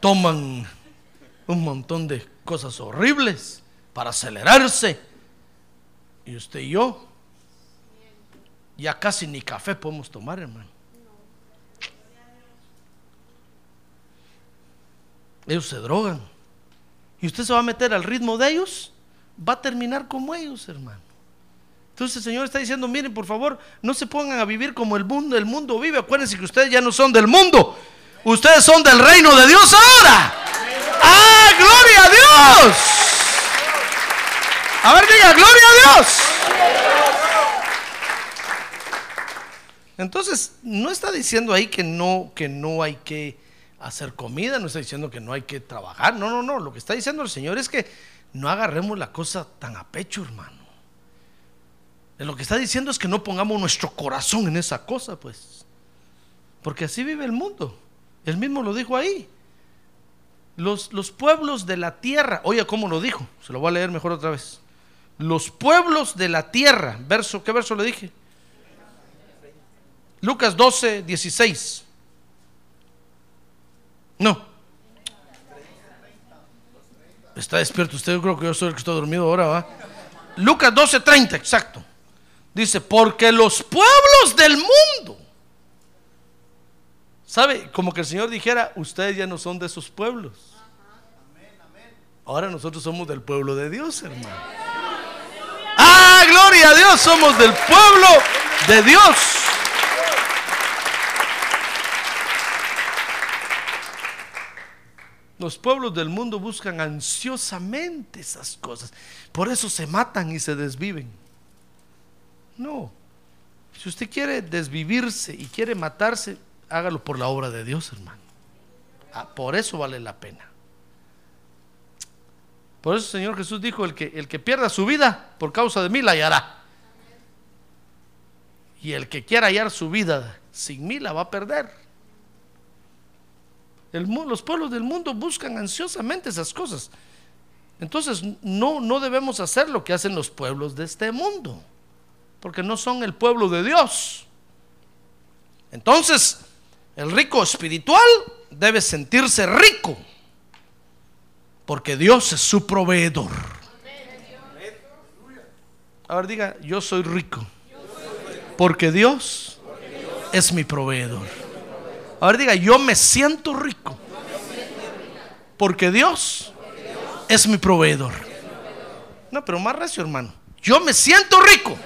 Toman un montón de cosas horribles para acelerarse. Y usted y yo, ya casi ni café podemos tomar, hermano. Ellos se drogan. Y usted se va a meter al ritmo de ellos, va a terminar como ellos, hermano. Entonces el Señor está diciendo, miren, por favor, no se pongan a vivir como el mundo, el mundo vive. Acuérdense que ustedes ya no son del mundo. Ustedes son del reino de Dios ahora. ¡Ah, gloria a Dios! A ver, diga, gloria a Dios. Entonces, no está diciendo ahí que no, que no hay que hacer comida, no está diciendo que no hay que trabajar. No, no, no. Lo que está diciendo el Señor es que no agarremos la cosa tan a pecho, hermano. Lo que está diciendo es que no pongamos nuestro corazón en esa cosa, pues. Porque así vive el mundo. Él mismo lo dijo ahí. Los, los pueblos de la tierra, oye, ¿cómo lo dijo? Se lo voy a leer mejor otra vez los pueblos de la tierra. Verso, ¿qué verso le dije? Lucas 12, 16. No. Está despierto usted, yo creo que yo soy el que estoy dormido ahora, ¿va? Lucas 12, 30, exacto. Dice, porque los pueblos del mundo ¿Sabe? Como que el Señor dijera, ustedes ya no son de esos pueblos. Ahora nosotros somos del pueblo de Dios, hermano. Gloria a Dios, somos del pueblo de Dios. Los pueblos del mundo buscan ansiosamente esas cosas. Por eso se matan y se desviven. No. Si usted quiere desvivirse y quiere matarse, hágalo por la obra de Dios, hermano. Ah, por eso vale la pena. Por eso el Señor Jesús dijo, el que, el que pierda su vida por causa de mí la hallará. Y el que quiera hallar su vida sin mí la va a perder los pueblos del mundo buscan ansiosamente esas cosas. Entonces no, no debemos hacer lo que hacen los pueblos de este mundo, porque no son el pueblo de Dios. Entonces, el rico espiritual debe sentirse rico, porque Dios es su proveedor. Ahora diga, yo soy rico, porque Dios es mi proveedor. Ahora diga, yo me siento rico. Porque Dios es mi proveedor. No, pero más recio, hermano. Yo me siento rico.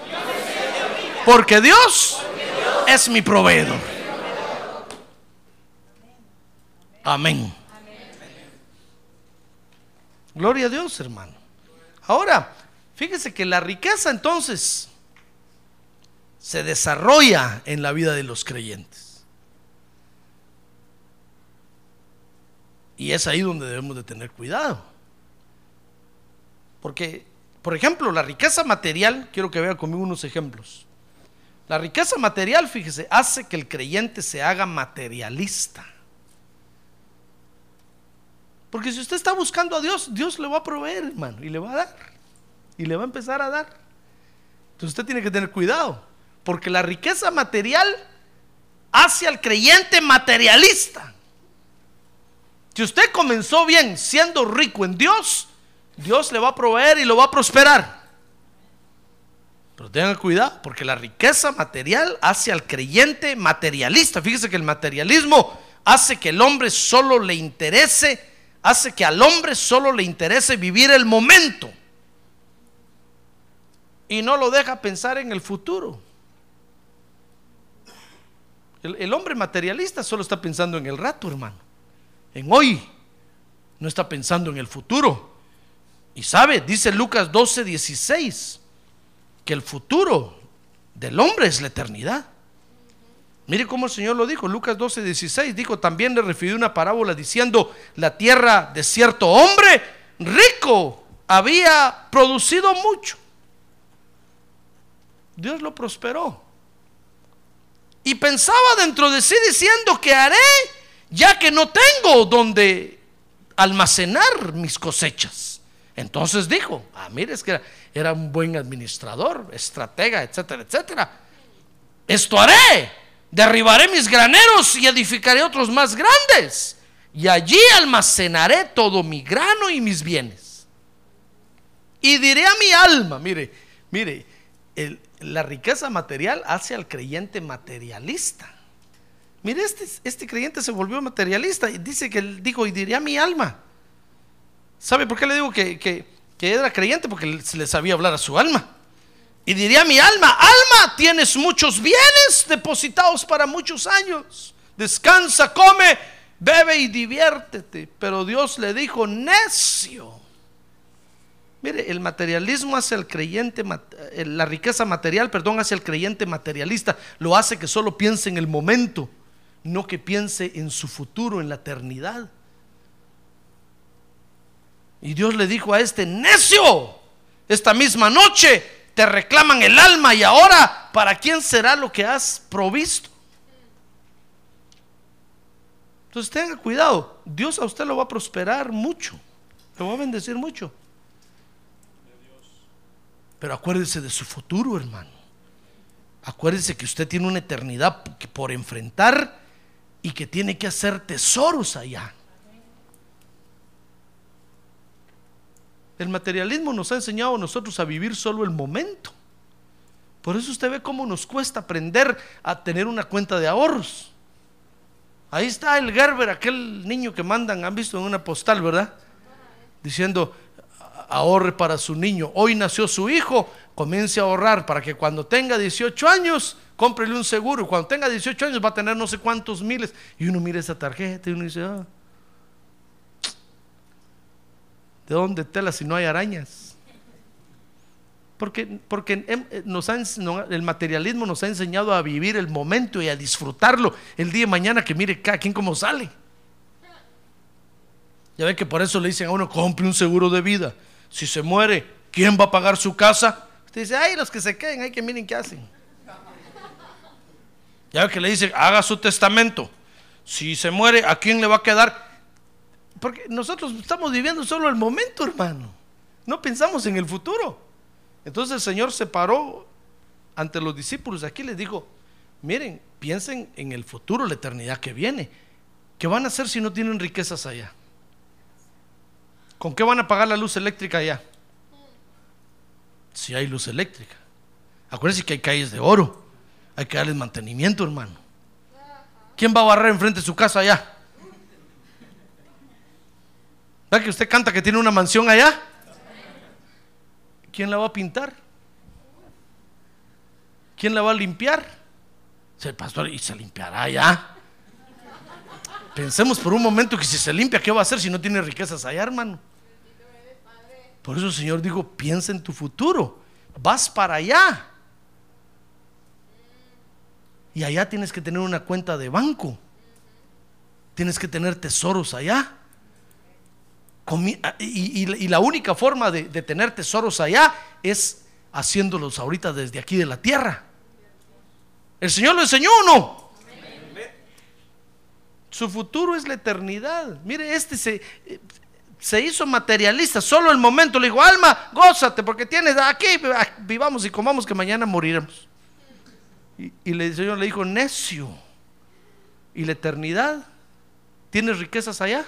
Porque Dios es mi proveedor. Amén. Gloria a Dios, hermano. Ahora, fíjese que la riqueza entonces se desarrolla en la vida de los creyentes. Y es ahí donde debemos de tener cuidado. Porque, por ejemplo, la riqueza material, quiero que vea conmigo unos ejemplos. La riqueza material, fíjese, hace que el creyente se haga materialista. Porque si usted está buscando a Dios, Dios le va a proveer, hermano, y le va a dar. Y le va a empezar a dar. Entonces usted tiene que tener cuidado. Porque la riqueza material hace al creyente materialista. Si usted comenzó bien siendo rico en Dios, Dios le va a proveer y lo va a prosperar. Pero tengan cuidado, porque la riqueza material hace al creyente materialista. Fíjese que el materialismo hace que el hombre solo le interese, hace que al hombre solo le interese vivir el momento. Y no lo deja pensar en el futuro. El, hombre materialista solo está pensando en el rato, hermano en hoy, no está pensando en el futuro. Y sabe, dice Lucas 12, 16, que el futuro del hombre es la eternidad. Mire cómo el Señor lo dijo, Lucas 12, 16, dijo, también le refirió una parábola diciendo, la tierra de cierto hombre rico había producido mucho. Dios lo prosperó. Y pensaba dentro de sí diciendo que haré ya que no tengo donde almacenar mis cosechas. Entonces dijo, ah, mire, es que era, un buen administrador, estratega, etcétera, etcétera. Esto haré, derribaré mis graneros y edificaré otros más grandes. Y allí almacenaré todo mi grano y mis bienes. Y diré a mi alma, mire, mire, la riqueza material hace al creyente materialista. Mire, este, este creyente se volvió materialista y dice que él dijo, y diría mi alma. ¿Sabe por qué le digo que, que, era creyente? Porque se le sabía hablar a su alma. Y diría mi alma, alma, tienes muchos bienes depositados para muchos años. Descansa, come, bebe y diviértete. Pero Dios le dijo, necio. Mire, el materialismo hace al creyente, eh, la riqueza material, perdón, hace al creyente materialista. Lo hace que solo piense en el momento no que piense en su futuro, en la eternidad. Y Dios le dijo a este, necio, esta misma noche te reclaman el alma y ahora, ¿para quién será lo que has provisto? Entonces tenga cuidado, Dios a usted lo va a prosperar mucho, lo va a bendecir mucho. Pero acuérdese de su futuro, hermano. Acuérdese que usted tiene una eternidad por enfrentar y que tiene que hacer tesoros allá. El materialismo nos ha enseñado a nosotros a vivir solo el momento. Por eso usted ve cómo nos cuesta aprender a tener una cuenta de ahorros. Ahí está el Gerber, aquel niño que mandan, han visto en una postal, ¿verdad? Diciendo, ahorre para su niño. Hoy nació su hijo, comience a ahorrar para que cuando tenga 18 años, cómprele un seguro. Cuando tenga 18 años va a tener no sé cuántos miles. Y uno mira esa tarjeta y uno dice, ah, ¿de dónde tela si no hay arañas? Porque, porque eh, nos el materialismo nos ha enseñado a vivir el momento y a disfrutarlo el día de mañana que mire cada quien cómo sale. Ya ve que por eso le dicen a uno, compre un seguro de vida. Si se muere, ¿quién va a pagar su casa? Usted dice, ay, los que se queden, hay que miren qué hacen. Ya ve que le dicen, haga su testamento. Si se muere, ¿a quién le va a quedar? Porque nosotros estamos viviendo solo el momento, hermano. No pensamos en el futuro. Entonces el Señor se paró ante los discípulos aquí les dijo, miren, piensen en el futuro, la eternidad que viene. ¿Qué van a hacer si no tienen riquezas allá? ¿Con qué van a pagar la luz eléctrica allá? Si hay luz eléctrica. Acuérdense que hay calles de oro. Hay que darles mantenimiento, hermano. ¿Quién va a barrer enfrente de su casa allá? ¿Verdad que usted canta que tiene una mansión allá? ¿quién la va a pintar? ¿Quién la va a limpiar? El pastor, y se limpiará ya. Pensemos por un momento que si se limpia, ¿qué va a hacer si no tiene riquezas allá, hermano? Por eso el Señor dijo, piensa en tu futuro. Vas para allá. Y allá tienes que tener una cuenta de banco. Tienes que tener tesoros allá. Ah, y, la única forma de, tener tesoros allá es haciéndolos ahorita desde aquí de la tierra. ¿El Señor lo enseñó o no? Su futuro es la eternidad. Mire, este se, hizo materialista. Solo el momento le dijo, alma, gózate porque tienes aquí, ah, vivamos y comamos que mañana moriremos. Y el Señor le dijo, necio. ¿Y la eternidad? ¿Tienes riquezas allá?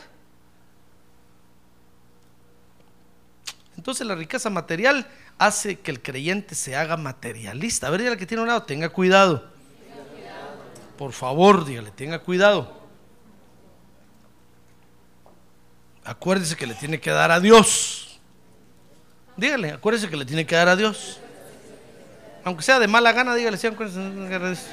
Entonces la riqueza material hace que el creyente se haga materialista. A ver, dígale que tiene un lado, tenga cuidado. Por favor, dígale, tenga cuidado. Acuérdese que le tiene que dar a Dios. Dígale, acuérdese que le tiene que dar a Dios. Aunque sea de mala gana, dígale, sí, acuérdese.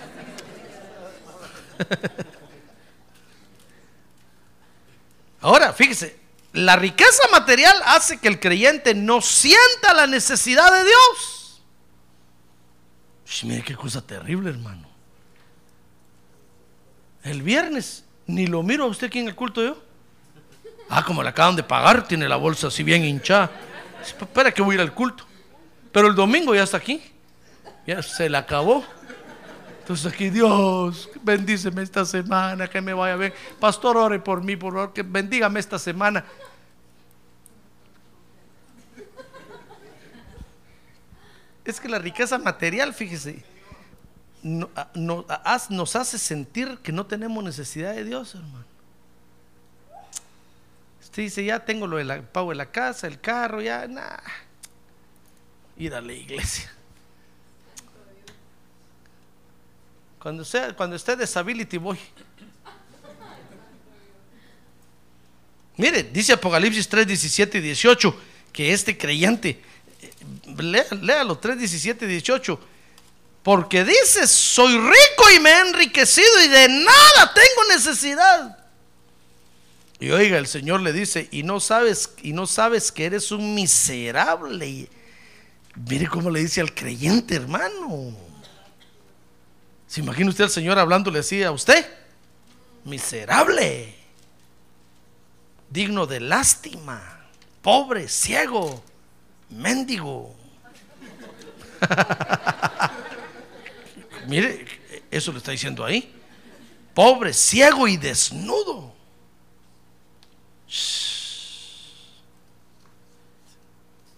Ahora, fíjese, la riqueza material hace que el creyente no sienta la necesidad de Dios. mire qué cosa terrible, hermano. El viernes ni lo miro a usted aquí en el culto yo. Ah, como le acaban de pagar, tiene la bolsa así bien hinchada. Espera que voy a ir al culto. Pero el domingo ya está aquí. Ya se le acabó. Aquí, Dios, bendíceme esta semana, que me vaya bien. Pastor, ore por mí, por favor, que bendígame esta semana. Es que la riqueza material, fíjese, nos hace sentir que no tenemos necesidad de Dios, hermano. Usted dice, ya tengo lo del pago de la casa, el carro, ya, nada. Ir a la iglesia. Cuando, sea, cuando esté disability voy. Mire, dice Apocalipsis 3, 17 y 18 que este creyente, eh, léalo 3, 17 y 18, porque dice, soy rico y me he enriquecido y de nada tengo necesidad. Y oiga, el Señor le dice, y no sabes, y no sabes que eres un miserable. Mire cómo le dice al creyente, hermano. ¿Se imagina usted al Señor hablándole así a usted? Miserable, digno de lástima, pobre, ciego, mendigo. Mire, eso le está diciendo ahí. Pobre, ciego y desnudo.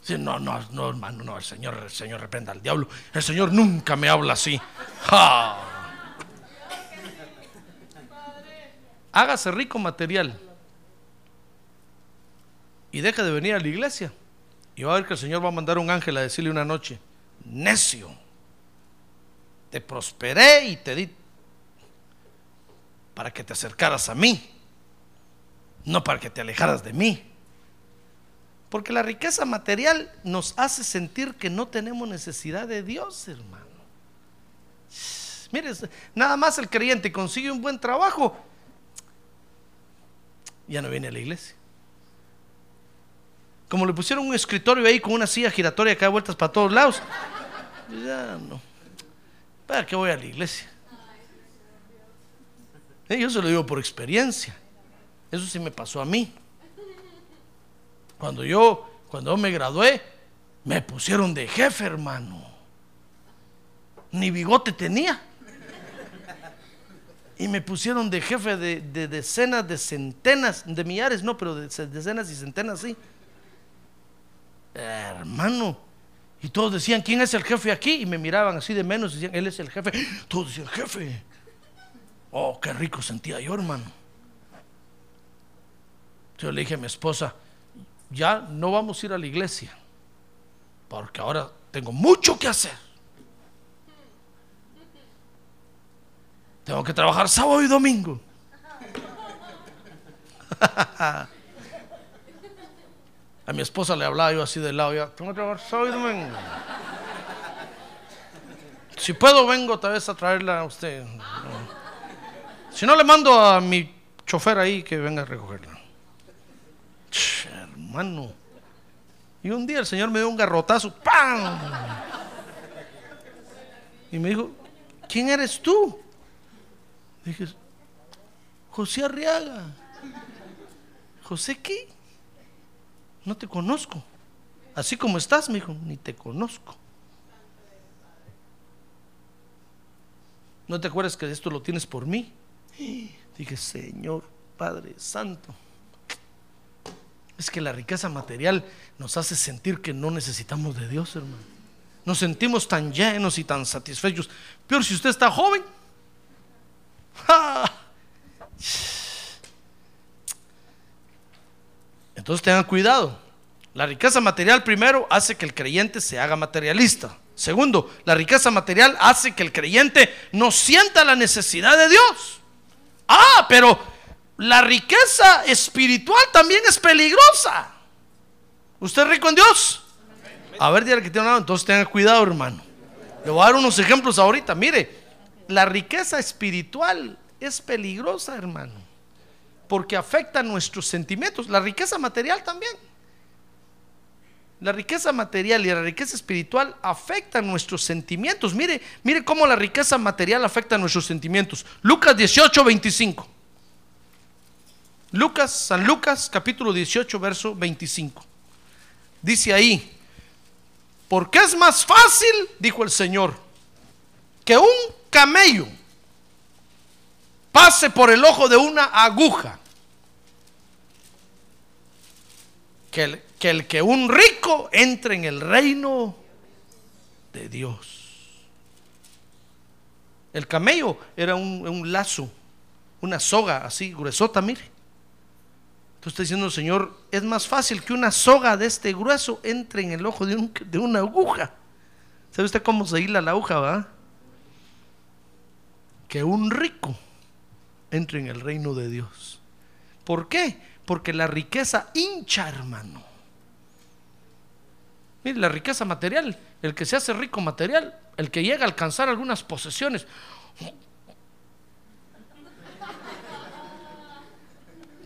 No, no, no, hermano, no, el Señor, el Señor reprenda al diablo. El Señor nunca me habla así. Hágase rico material. Y deje de venir a la iglesia. Y va a ver que el Señor va a mandar un ángel a decirle una noche, necio, te prosperé y te di para que te acercaras a mí, no para que te alejaras de mí. Porque la riqueza material nos hace sentir que no tenemos necesidad de Dios, hermano. Mire, nada más el creyente consigue un buen trabajo, ya no viene a la iglesia. Como le pusieron un escritorio ahí con una silla giratoria que da vueltas para todos lados, ya no. ¿Para qué voy a la iglesia? Eh, yo se lo digo por experiencia. Eso sí me pasó a mí. Cuando yo, cuando yo me gradué, me pusieron de jefe, hermano. Ni bigote tenía. Y me pusieron de jefe de, decenas, de centenas, de millares, no, pero de decenas y centenas, sí. Hermano. Y todos decían, ¿quién es el jefe aquí? Y me miraban así de menos, decían, él es el jefe. Todos decían, jefe. Oh, qué rico sentía yo, hermano. Yo le dije a mi esposa, ya no vamos a ir a la iglesia, porque ahora tengo mucho que hacer. Tengo que trabajar sábado y domingo. a mi esposa le hablaba yo así de lado, ya, tengo que trabajar sábado y domingo. Si puedo, vengo otra vez a traerla a usted. Si no, le mando a mi chofer ahí que venga a recogerla Y un día el Señor me dio un garrotazo, ¡pam! Y me dijo, ¿quién eres tú? Dije, José Arriaga. ¿José qué? No te conozco. Así como estás, me dijo, ni te conozco. ¿No te acuerdas que esto lo tienes por mí? Dije, Señor Padre Santo. Es que la riqueza material nos hace sentir que no necesitamos de Dios, hermano. Nos sentimos tan llenos y tan satisfechos. Peor si usted está joven. Entonces tengan cuidado. La riqueza material primero hace que el creyente se haga materialista. Segundo, la riqueza material hace que el creyente no sienta la necesidad de Dios. Ah, pero la riqueza espiritual también es peligrosa. ¿Usted es rico en Dios? A ver, dígale que tiene un lado, entonces tenga cuidado, hermano. Le voy a dar unos ejemplos ahorita. Mire, la riqueza espiritual es peligrosa, hermano, porque afecta nuestros sentimientos. La riqueza material también. La riqueza material y la riqueza espiritual afectan nuestros sentimientos. Mire, mire cómo la riqueza material afecta nuestros sentimientos. Lucas 18, 25. Lucas, San Lucas, capítulo 18, verso 25. Dice ahí, porque es más fácil, dijo el Señor, que un camello pase por el ojo de una aguja, que el que, un rico entre en el reino de Dios. El camello era un lazo, una soga así gruesota, mire Entonces está diciendo Señor, es más fácil que una soga de este grueso entre en el ojo de, de una aguja. ¿Sabe usted cómo se hila la aguja, va? Que un rico entre en el reino de Dios. ¿Por qué? Porque la riqueza hincha, hermano. Mire, la riqueza material, el que se hace rico material, el que llega a alcanzar algunas posesiones.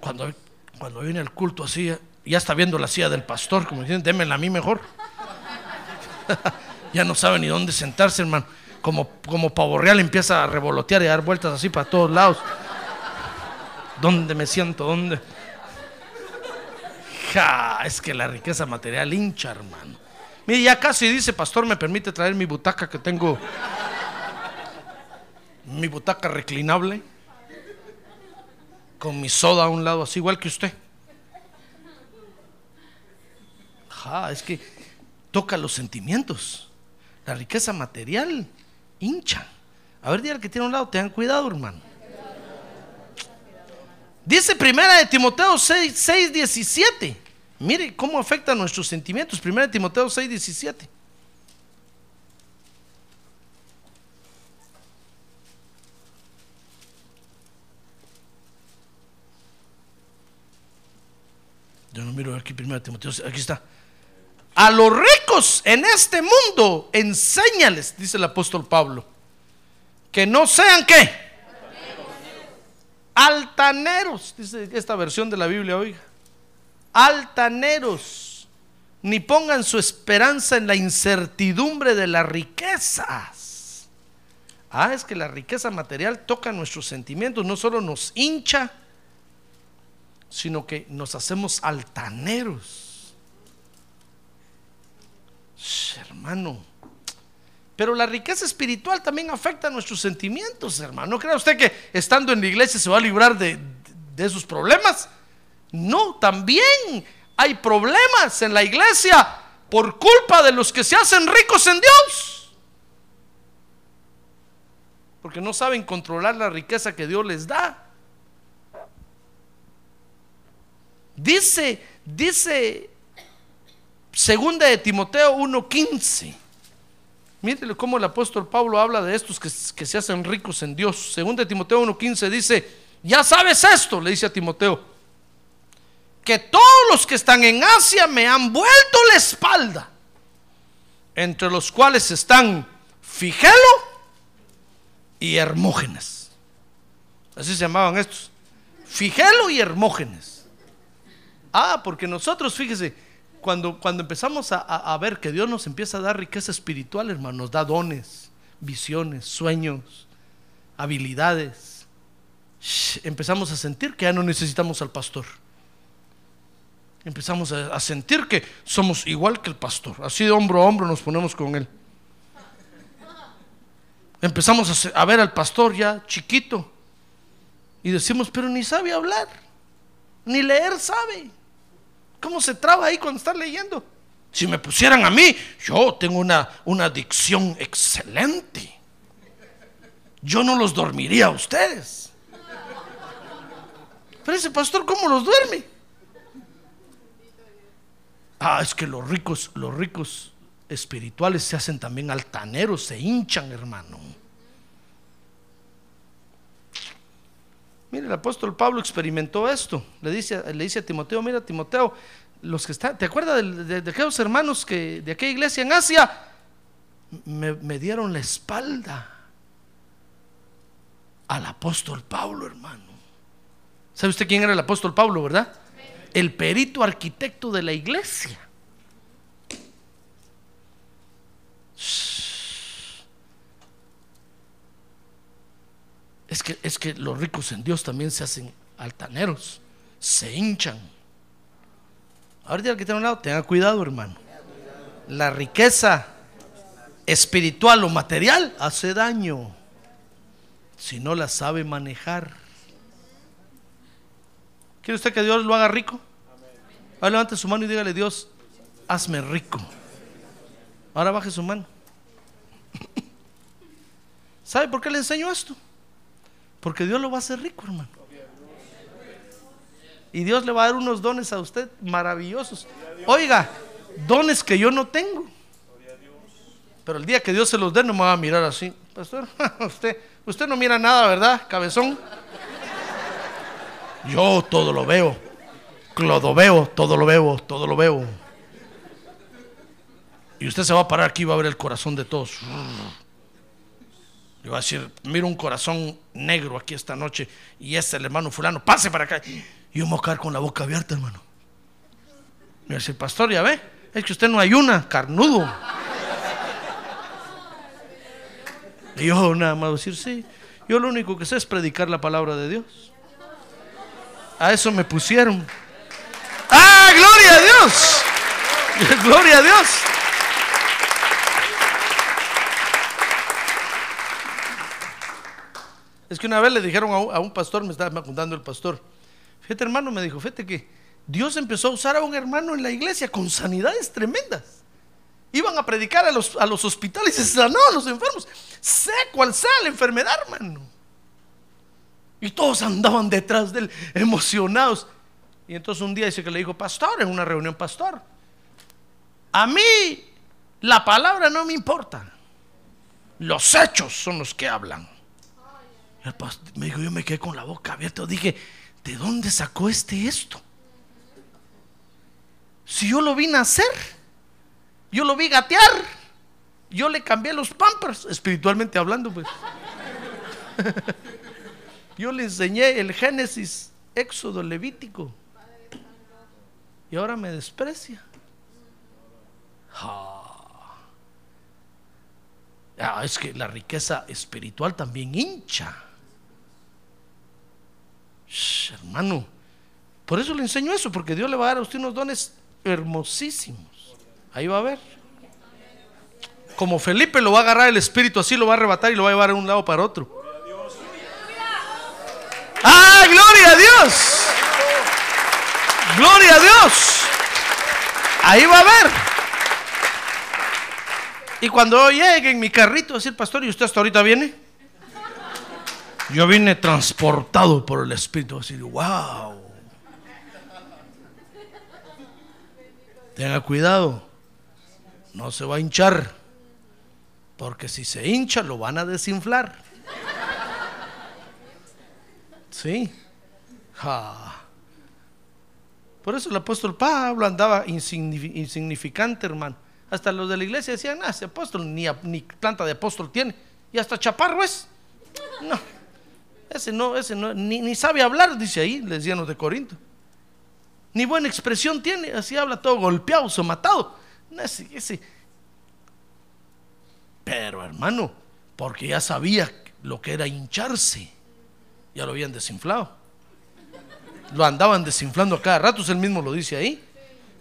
Cuando cuando viene el culto así, ya está viendo la silla del pastor, como dicen, démenla a mí mejor. ya no sabe ni dónde sentarse, hermano. Como, como pavo real empieza a revolotear y a dar vueltas así para todos lados. ¿Dónde me siento? ¿Dónde? Ja, es que la riqueza material hincha, hermano. Mire, ya casi dice, pastor, me permite traer mi butaca que tengo. Mi butaca reclinable con mi soda a un lado, así igual que usted. Ja, es que toca los sentimientos. La riqueza material hincha. A ver, dígale que tiene un lado, tengan cuidado, hermano. Dice primera de Timoteo 6, 6 17. Mire cómo afecta nuestros sentimientos. Primera de Timoteo 6, 17. miro aquí primero Timoteo, aquí está. A los ricos en este mundo, enséñales, dice el apóstol Pablo, que no sean qué? Altaneros, dice esta versión de la Biblia, oiga. Altaneros, ni pongan su esperanza en la incertidumbre de las riquezas. Ah, es que la riqueza material toca nuestros sentimientos, no solo nos hincha, sino que nos hacemos altaneros hermano. Pero la riqueza espiritual también afecta a nuestros sentimientos, hermano. ¿No cree usted que estando en la iglesia se va a librar de, de esos problemas? No, también hay problemas en la iglesia por culpa de los que se hacen ricos en Dios. Porque no saben controlar la riqueza que Dios les da. Dice, dice Segunda de Timoteo 1:15. Mírele cómo el apóstol Pablo habla de estos que, se hacen ricos en Dios. Segunda de Timoteo 1:15 dice, ya sabes esto, le dice a Timoteo, que todos los que están en Asia me han vuelto la espalda, entre los cuales están Figelo y Hermógenes. Así se llamaban estos. Figelo y Hermógenes. Ah, porque nosotros, fíjese, cuando, cuando empezamos a, ver que Dios nos empieza a dar riqueza espiritual, hermano, nos da dones, visiones, sueños, habilidades, empezamos a sentir que ya no necesitamos al pastor. Empezamos a, sentir que somos igual que el pastor. Así de hombro a hombro nos ponemos con él. Empezamos a, a ver al pastor ya chiquito y decimos, pero ni sabe hablar, ni leer sabe. ¿Cómo se traba ahí cuando está leyendo? Si me pusieran a mí, yo tengo una, una dicción excelente. Yo no los dormiría a ustedes. Pero ese pastor, ¿cómo los duerme? Ah, es que los ricos, los ricos espirituales se hacen también altaneros, se hinchan, hermano. Mire, el apóstol Pablo experimentó esto. Le dice, le dice a Timoteo, mira Timoteo, los que están, ¿te acuerdas de, aquellos hermanos que de aquella iglesia en Asia? Me, me dieron la espalda al apóstol Pablo, hermano. ¿Sabe usted quién era el apóstol Pablo, verdad? El perito arquitecto de la iglesia. Es que, es que los ricos en Dios también se hacen altaneros, se hinchan. Ahorita que tenga un lado, tenga cuidado, hermano. La riqueza espiritual o material hace daño si no la sabe manejar. ¿Quiere usted que Dios lo haga rico? Ahora levante su mano y dígale, Dios, hazme rico. Ahora baje su mano. ¿Sabe por qué le enseño esto? Porque Dios lo va a hacer rico, hermano. Y Dios le va a dar unos dones a usted maravillosos. Oiga, dones que yo no tengo. Pero el día que Dios se los dé, no me va a mirar así. Pastor, usted, usted no mira nada, ¿verdad, cabezón? Yo todo lo veo. Clodo veo, todo lo veo, todo lo veo. Y usted se va a parar aquí y va a ver el corazón de todos. Y va a decir, miro un corazón negro aquí esta noche y es el hermano fulano, pase para acá. Y me voy a quedar con la boca abierta, hermano. Y va a decir, pastor, ya ve, es que usted no ayuna, carnudo. Y yo nada más decir, sí, yo lo único que sé es predicar la palabra de Dios. A eso me pusieron. ¡Ah, gloria a Dios! ¡Gloria a Dios! Es que una vez le dijeron a un, pastor, me estaba contando el pastor, fíjate hermano, me dijo, fíjate que Dios empezó a usar a un hermano en la iglesia con sanidades tremendas. Iban a predicar a los, a los hospitales y se sanó a los enfermos, sea cual sea la enfermedad, hermano. Y todos andaban detrás de él, emocionados. Y entonces un día dice que le dijo, pastor, en una reunión, pastor, a mí la palabra no me importa, los hechos son los que hablan me dijo, yo me quedé con la boca abierta. Dije, ¿de dónde sacó este esto? Si yo lo vi nacer, yo lo vi gatear, yo le cambié los pampers, espiritualmente hablando, pues. yo le enseñé el Génesis, Éxodo, Levítico. Y ahora me desprecia. Ah. Ah, es que la riqueza espiritual también hincha. Hermano, por eso le enseño eso, porque Dios le va a dar a usted unos dones hermosísimos. Ahí va a ver. Como Felipe lo va a agarrar el espíritu, así lo va a arrebatar y lo va a llevar de un lado para otro. ¡Ah, gloria a Dios! ¡Gloria a Dios! Ahí va a ver. Y cuando llegue en mi carrito, decir, pastor, ¿y usted hasta ahorita viene? Yo vine transportado por el Espíritu, así, wow. Tenga cuidado, no se va a hinchar, porque si se hincha lo van a desinflar. Sí. Por eso el apóstol Pablo andaba insignifi- insignificante, hermano. Hasta los de la iglesia decían, ah, ese apóstol ni, ni planta de apóstol tiene. Y hasta chaparro es. No, ese no, ese no, ni, ni sabe hablar, dice ahí, les decían de Corinto. Ni buena expresión tiene, así habla todo golpeado, somatado. Ese, ese. Pero hermano, porque ya sabía lo que era hincharse, ya lo habían desinflado. Lo andaban desinflando a cada rato, él mismo lo dice ahí.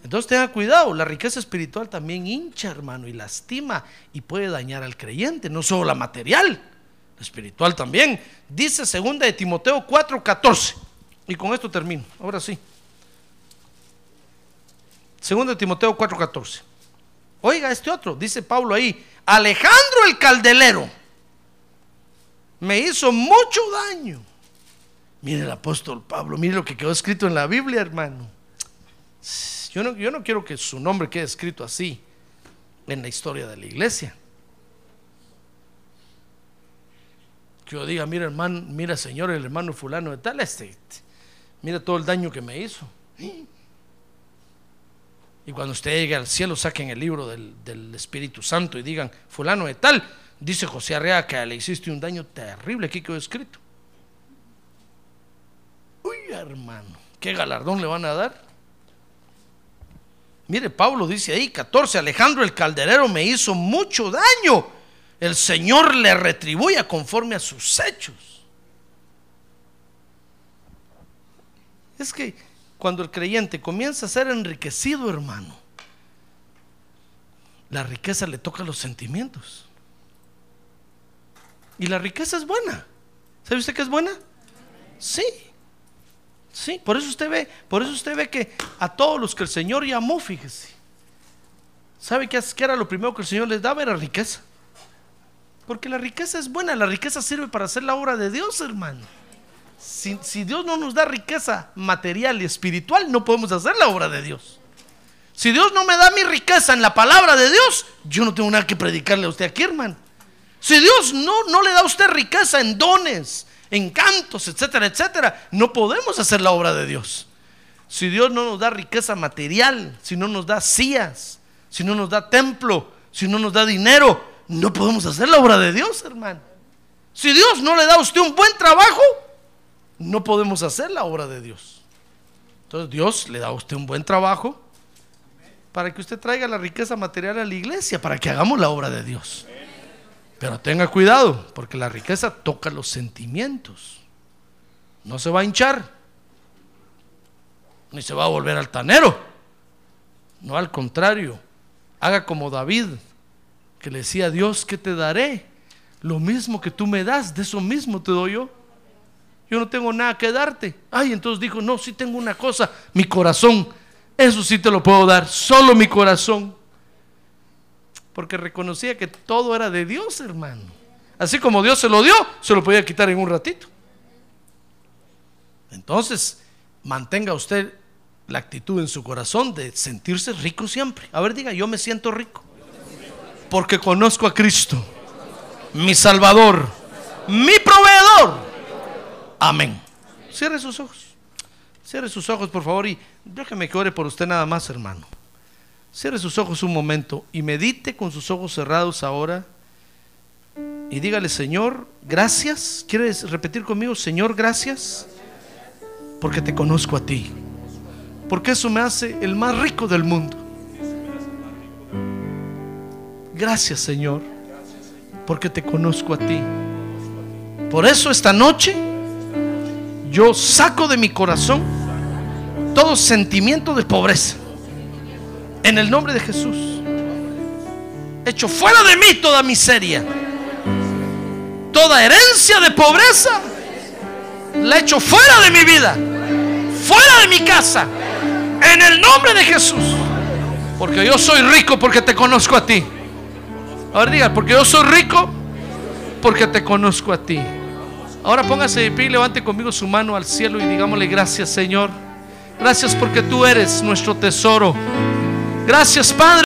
Entonces tenga cuidado, la riqueza espiritual también hincha, hermano, y lastima y puede dañar al creyente, no solo la material, espiritual también. Dice segunda de Timoteo 4:14. Y con esto termino. Ahora sí. Segunda de Timoteo 4:14. Oiga, este otro, dice Pablo ahí, Alejandro el caldelero me hizo mucho daño. Mire el apóstol Pablo, mire lo que quedó escrito en la Biblia, hermano. Yo no, yo no quiero que su nombre quede escrito así en la historia de la iglesia. Que yo diga, mira hermano, mira señor, el hermano fulano de tal, este, mira todo el daño que me hizo. Y cuando usted llegue al cielo, saquen el libro del, del Espíritu Santo y digan, fulano de tal, dice José Arrea que le hiciste un daño terrible, aquí quedó escrito. Uy, hermano, ¿qué galardón le van a dar? Mire, Pablo dice ahí, 14, Alejandro el calderero me hizo mucho daño. El Señor le retribuya conforme a sus hechos. Es que cuando el creyente comienza a ser enriquecido, hermano, la riqueza le toca los sentimientos. Y la riqueza es buena. ¿Sabe usted que es buena? Sí. Sí, por eso usted ve, por eso usted ve que a todos los que el Señor llamó, fíjese. ¿Sabe qué, era lo primero que el Señor les daba? Era riqueza. Porque la riqueza es buena, la riqueza sirve para hacer la obra de Dios, hermano. Si, Dios no nos da riqueza material y espiritual, no podemos hacer la obra de Dios. Si Dios no me da mi riqueza en la palabra de Dios, yo no tengo nada que predicarle a usted aquí, hermano. Si Dios no, no le da a usted riqueza en dones, en cantos, etcétera, etcétera, no podemos hacer la obra de Dios. Si Dios no nos da riqueza material, si no nos da sillas, si no nos da templo, si no nos da dinero, no podemos hacer la obra de Dios, hermano. Si Dios no le da a usted un buen trabajo, no podemos hacer la obra de Dios. Entonces Dios le da a usted un buen trabajo para que usted traiga la riqueza material a la iglesia, para que hagamos la obra de Dios. Pero tenga cuidado, porque la riqueza toca los sentimientos. No se va a hinchar, ni se va a volver altanero. No, al contrario, haga como David, que le decía a Dios, ¿qué te daré? Lo mismo que tú me das, de eso mismo te doy yo. Yo no tengo nada que darte. Ay, entonces dijo, no, sí tengo una cosa, mi corazón. Eso sí te lo puedo dar, solo mi corazón. Porque reconocía que todo era de Dios, hermano. Así como Dios se lo dio, se lo podía quitar en un ratito. Entonces, mantenga usted la actitud en su corazón de sentirse rico siempre. A ver, diga, yo me siento rico. Porque conozco a Cristo, mi Salvador, mi proveedor. Amén. Cierre sus ojos. Cierre sus ojos, por favor, y déjeme que ore por usted nada más, hermano. Cierre sus ojos un momento y medite con sus ojos cerrados ahora. Y dígale, Señor, gracias. ¿Quieres repetir conmigo, Señor, gracias? Porque te conozco a ti. Porque eso me hace el más rico del mundo. Gracias, Señor, porque te conozco a ti. Por eso esta noche yo saco de mi corazón todo sentimiento de pobreza. En el nombre de Jesús. Echo fuera de mí toda miseria. Toda herencia de pobreza. La echo fuera de mi vida. Fuera de mi casa. En el nombre de Jesús. Porque yo soy rico porque te conozco a ti. Ahora diga, porque yo soy rico porque te conozco a ti. Ahora póngase de pie y levante conmigo su mano al cielo y digámosle gracias Señor. Gracias porque tú eres nuestro tesoro. Gracias Padre.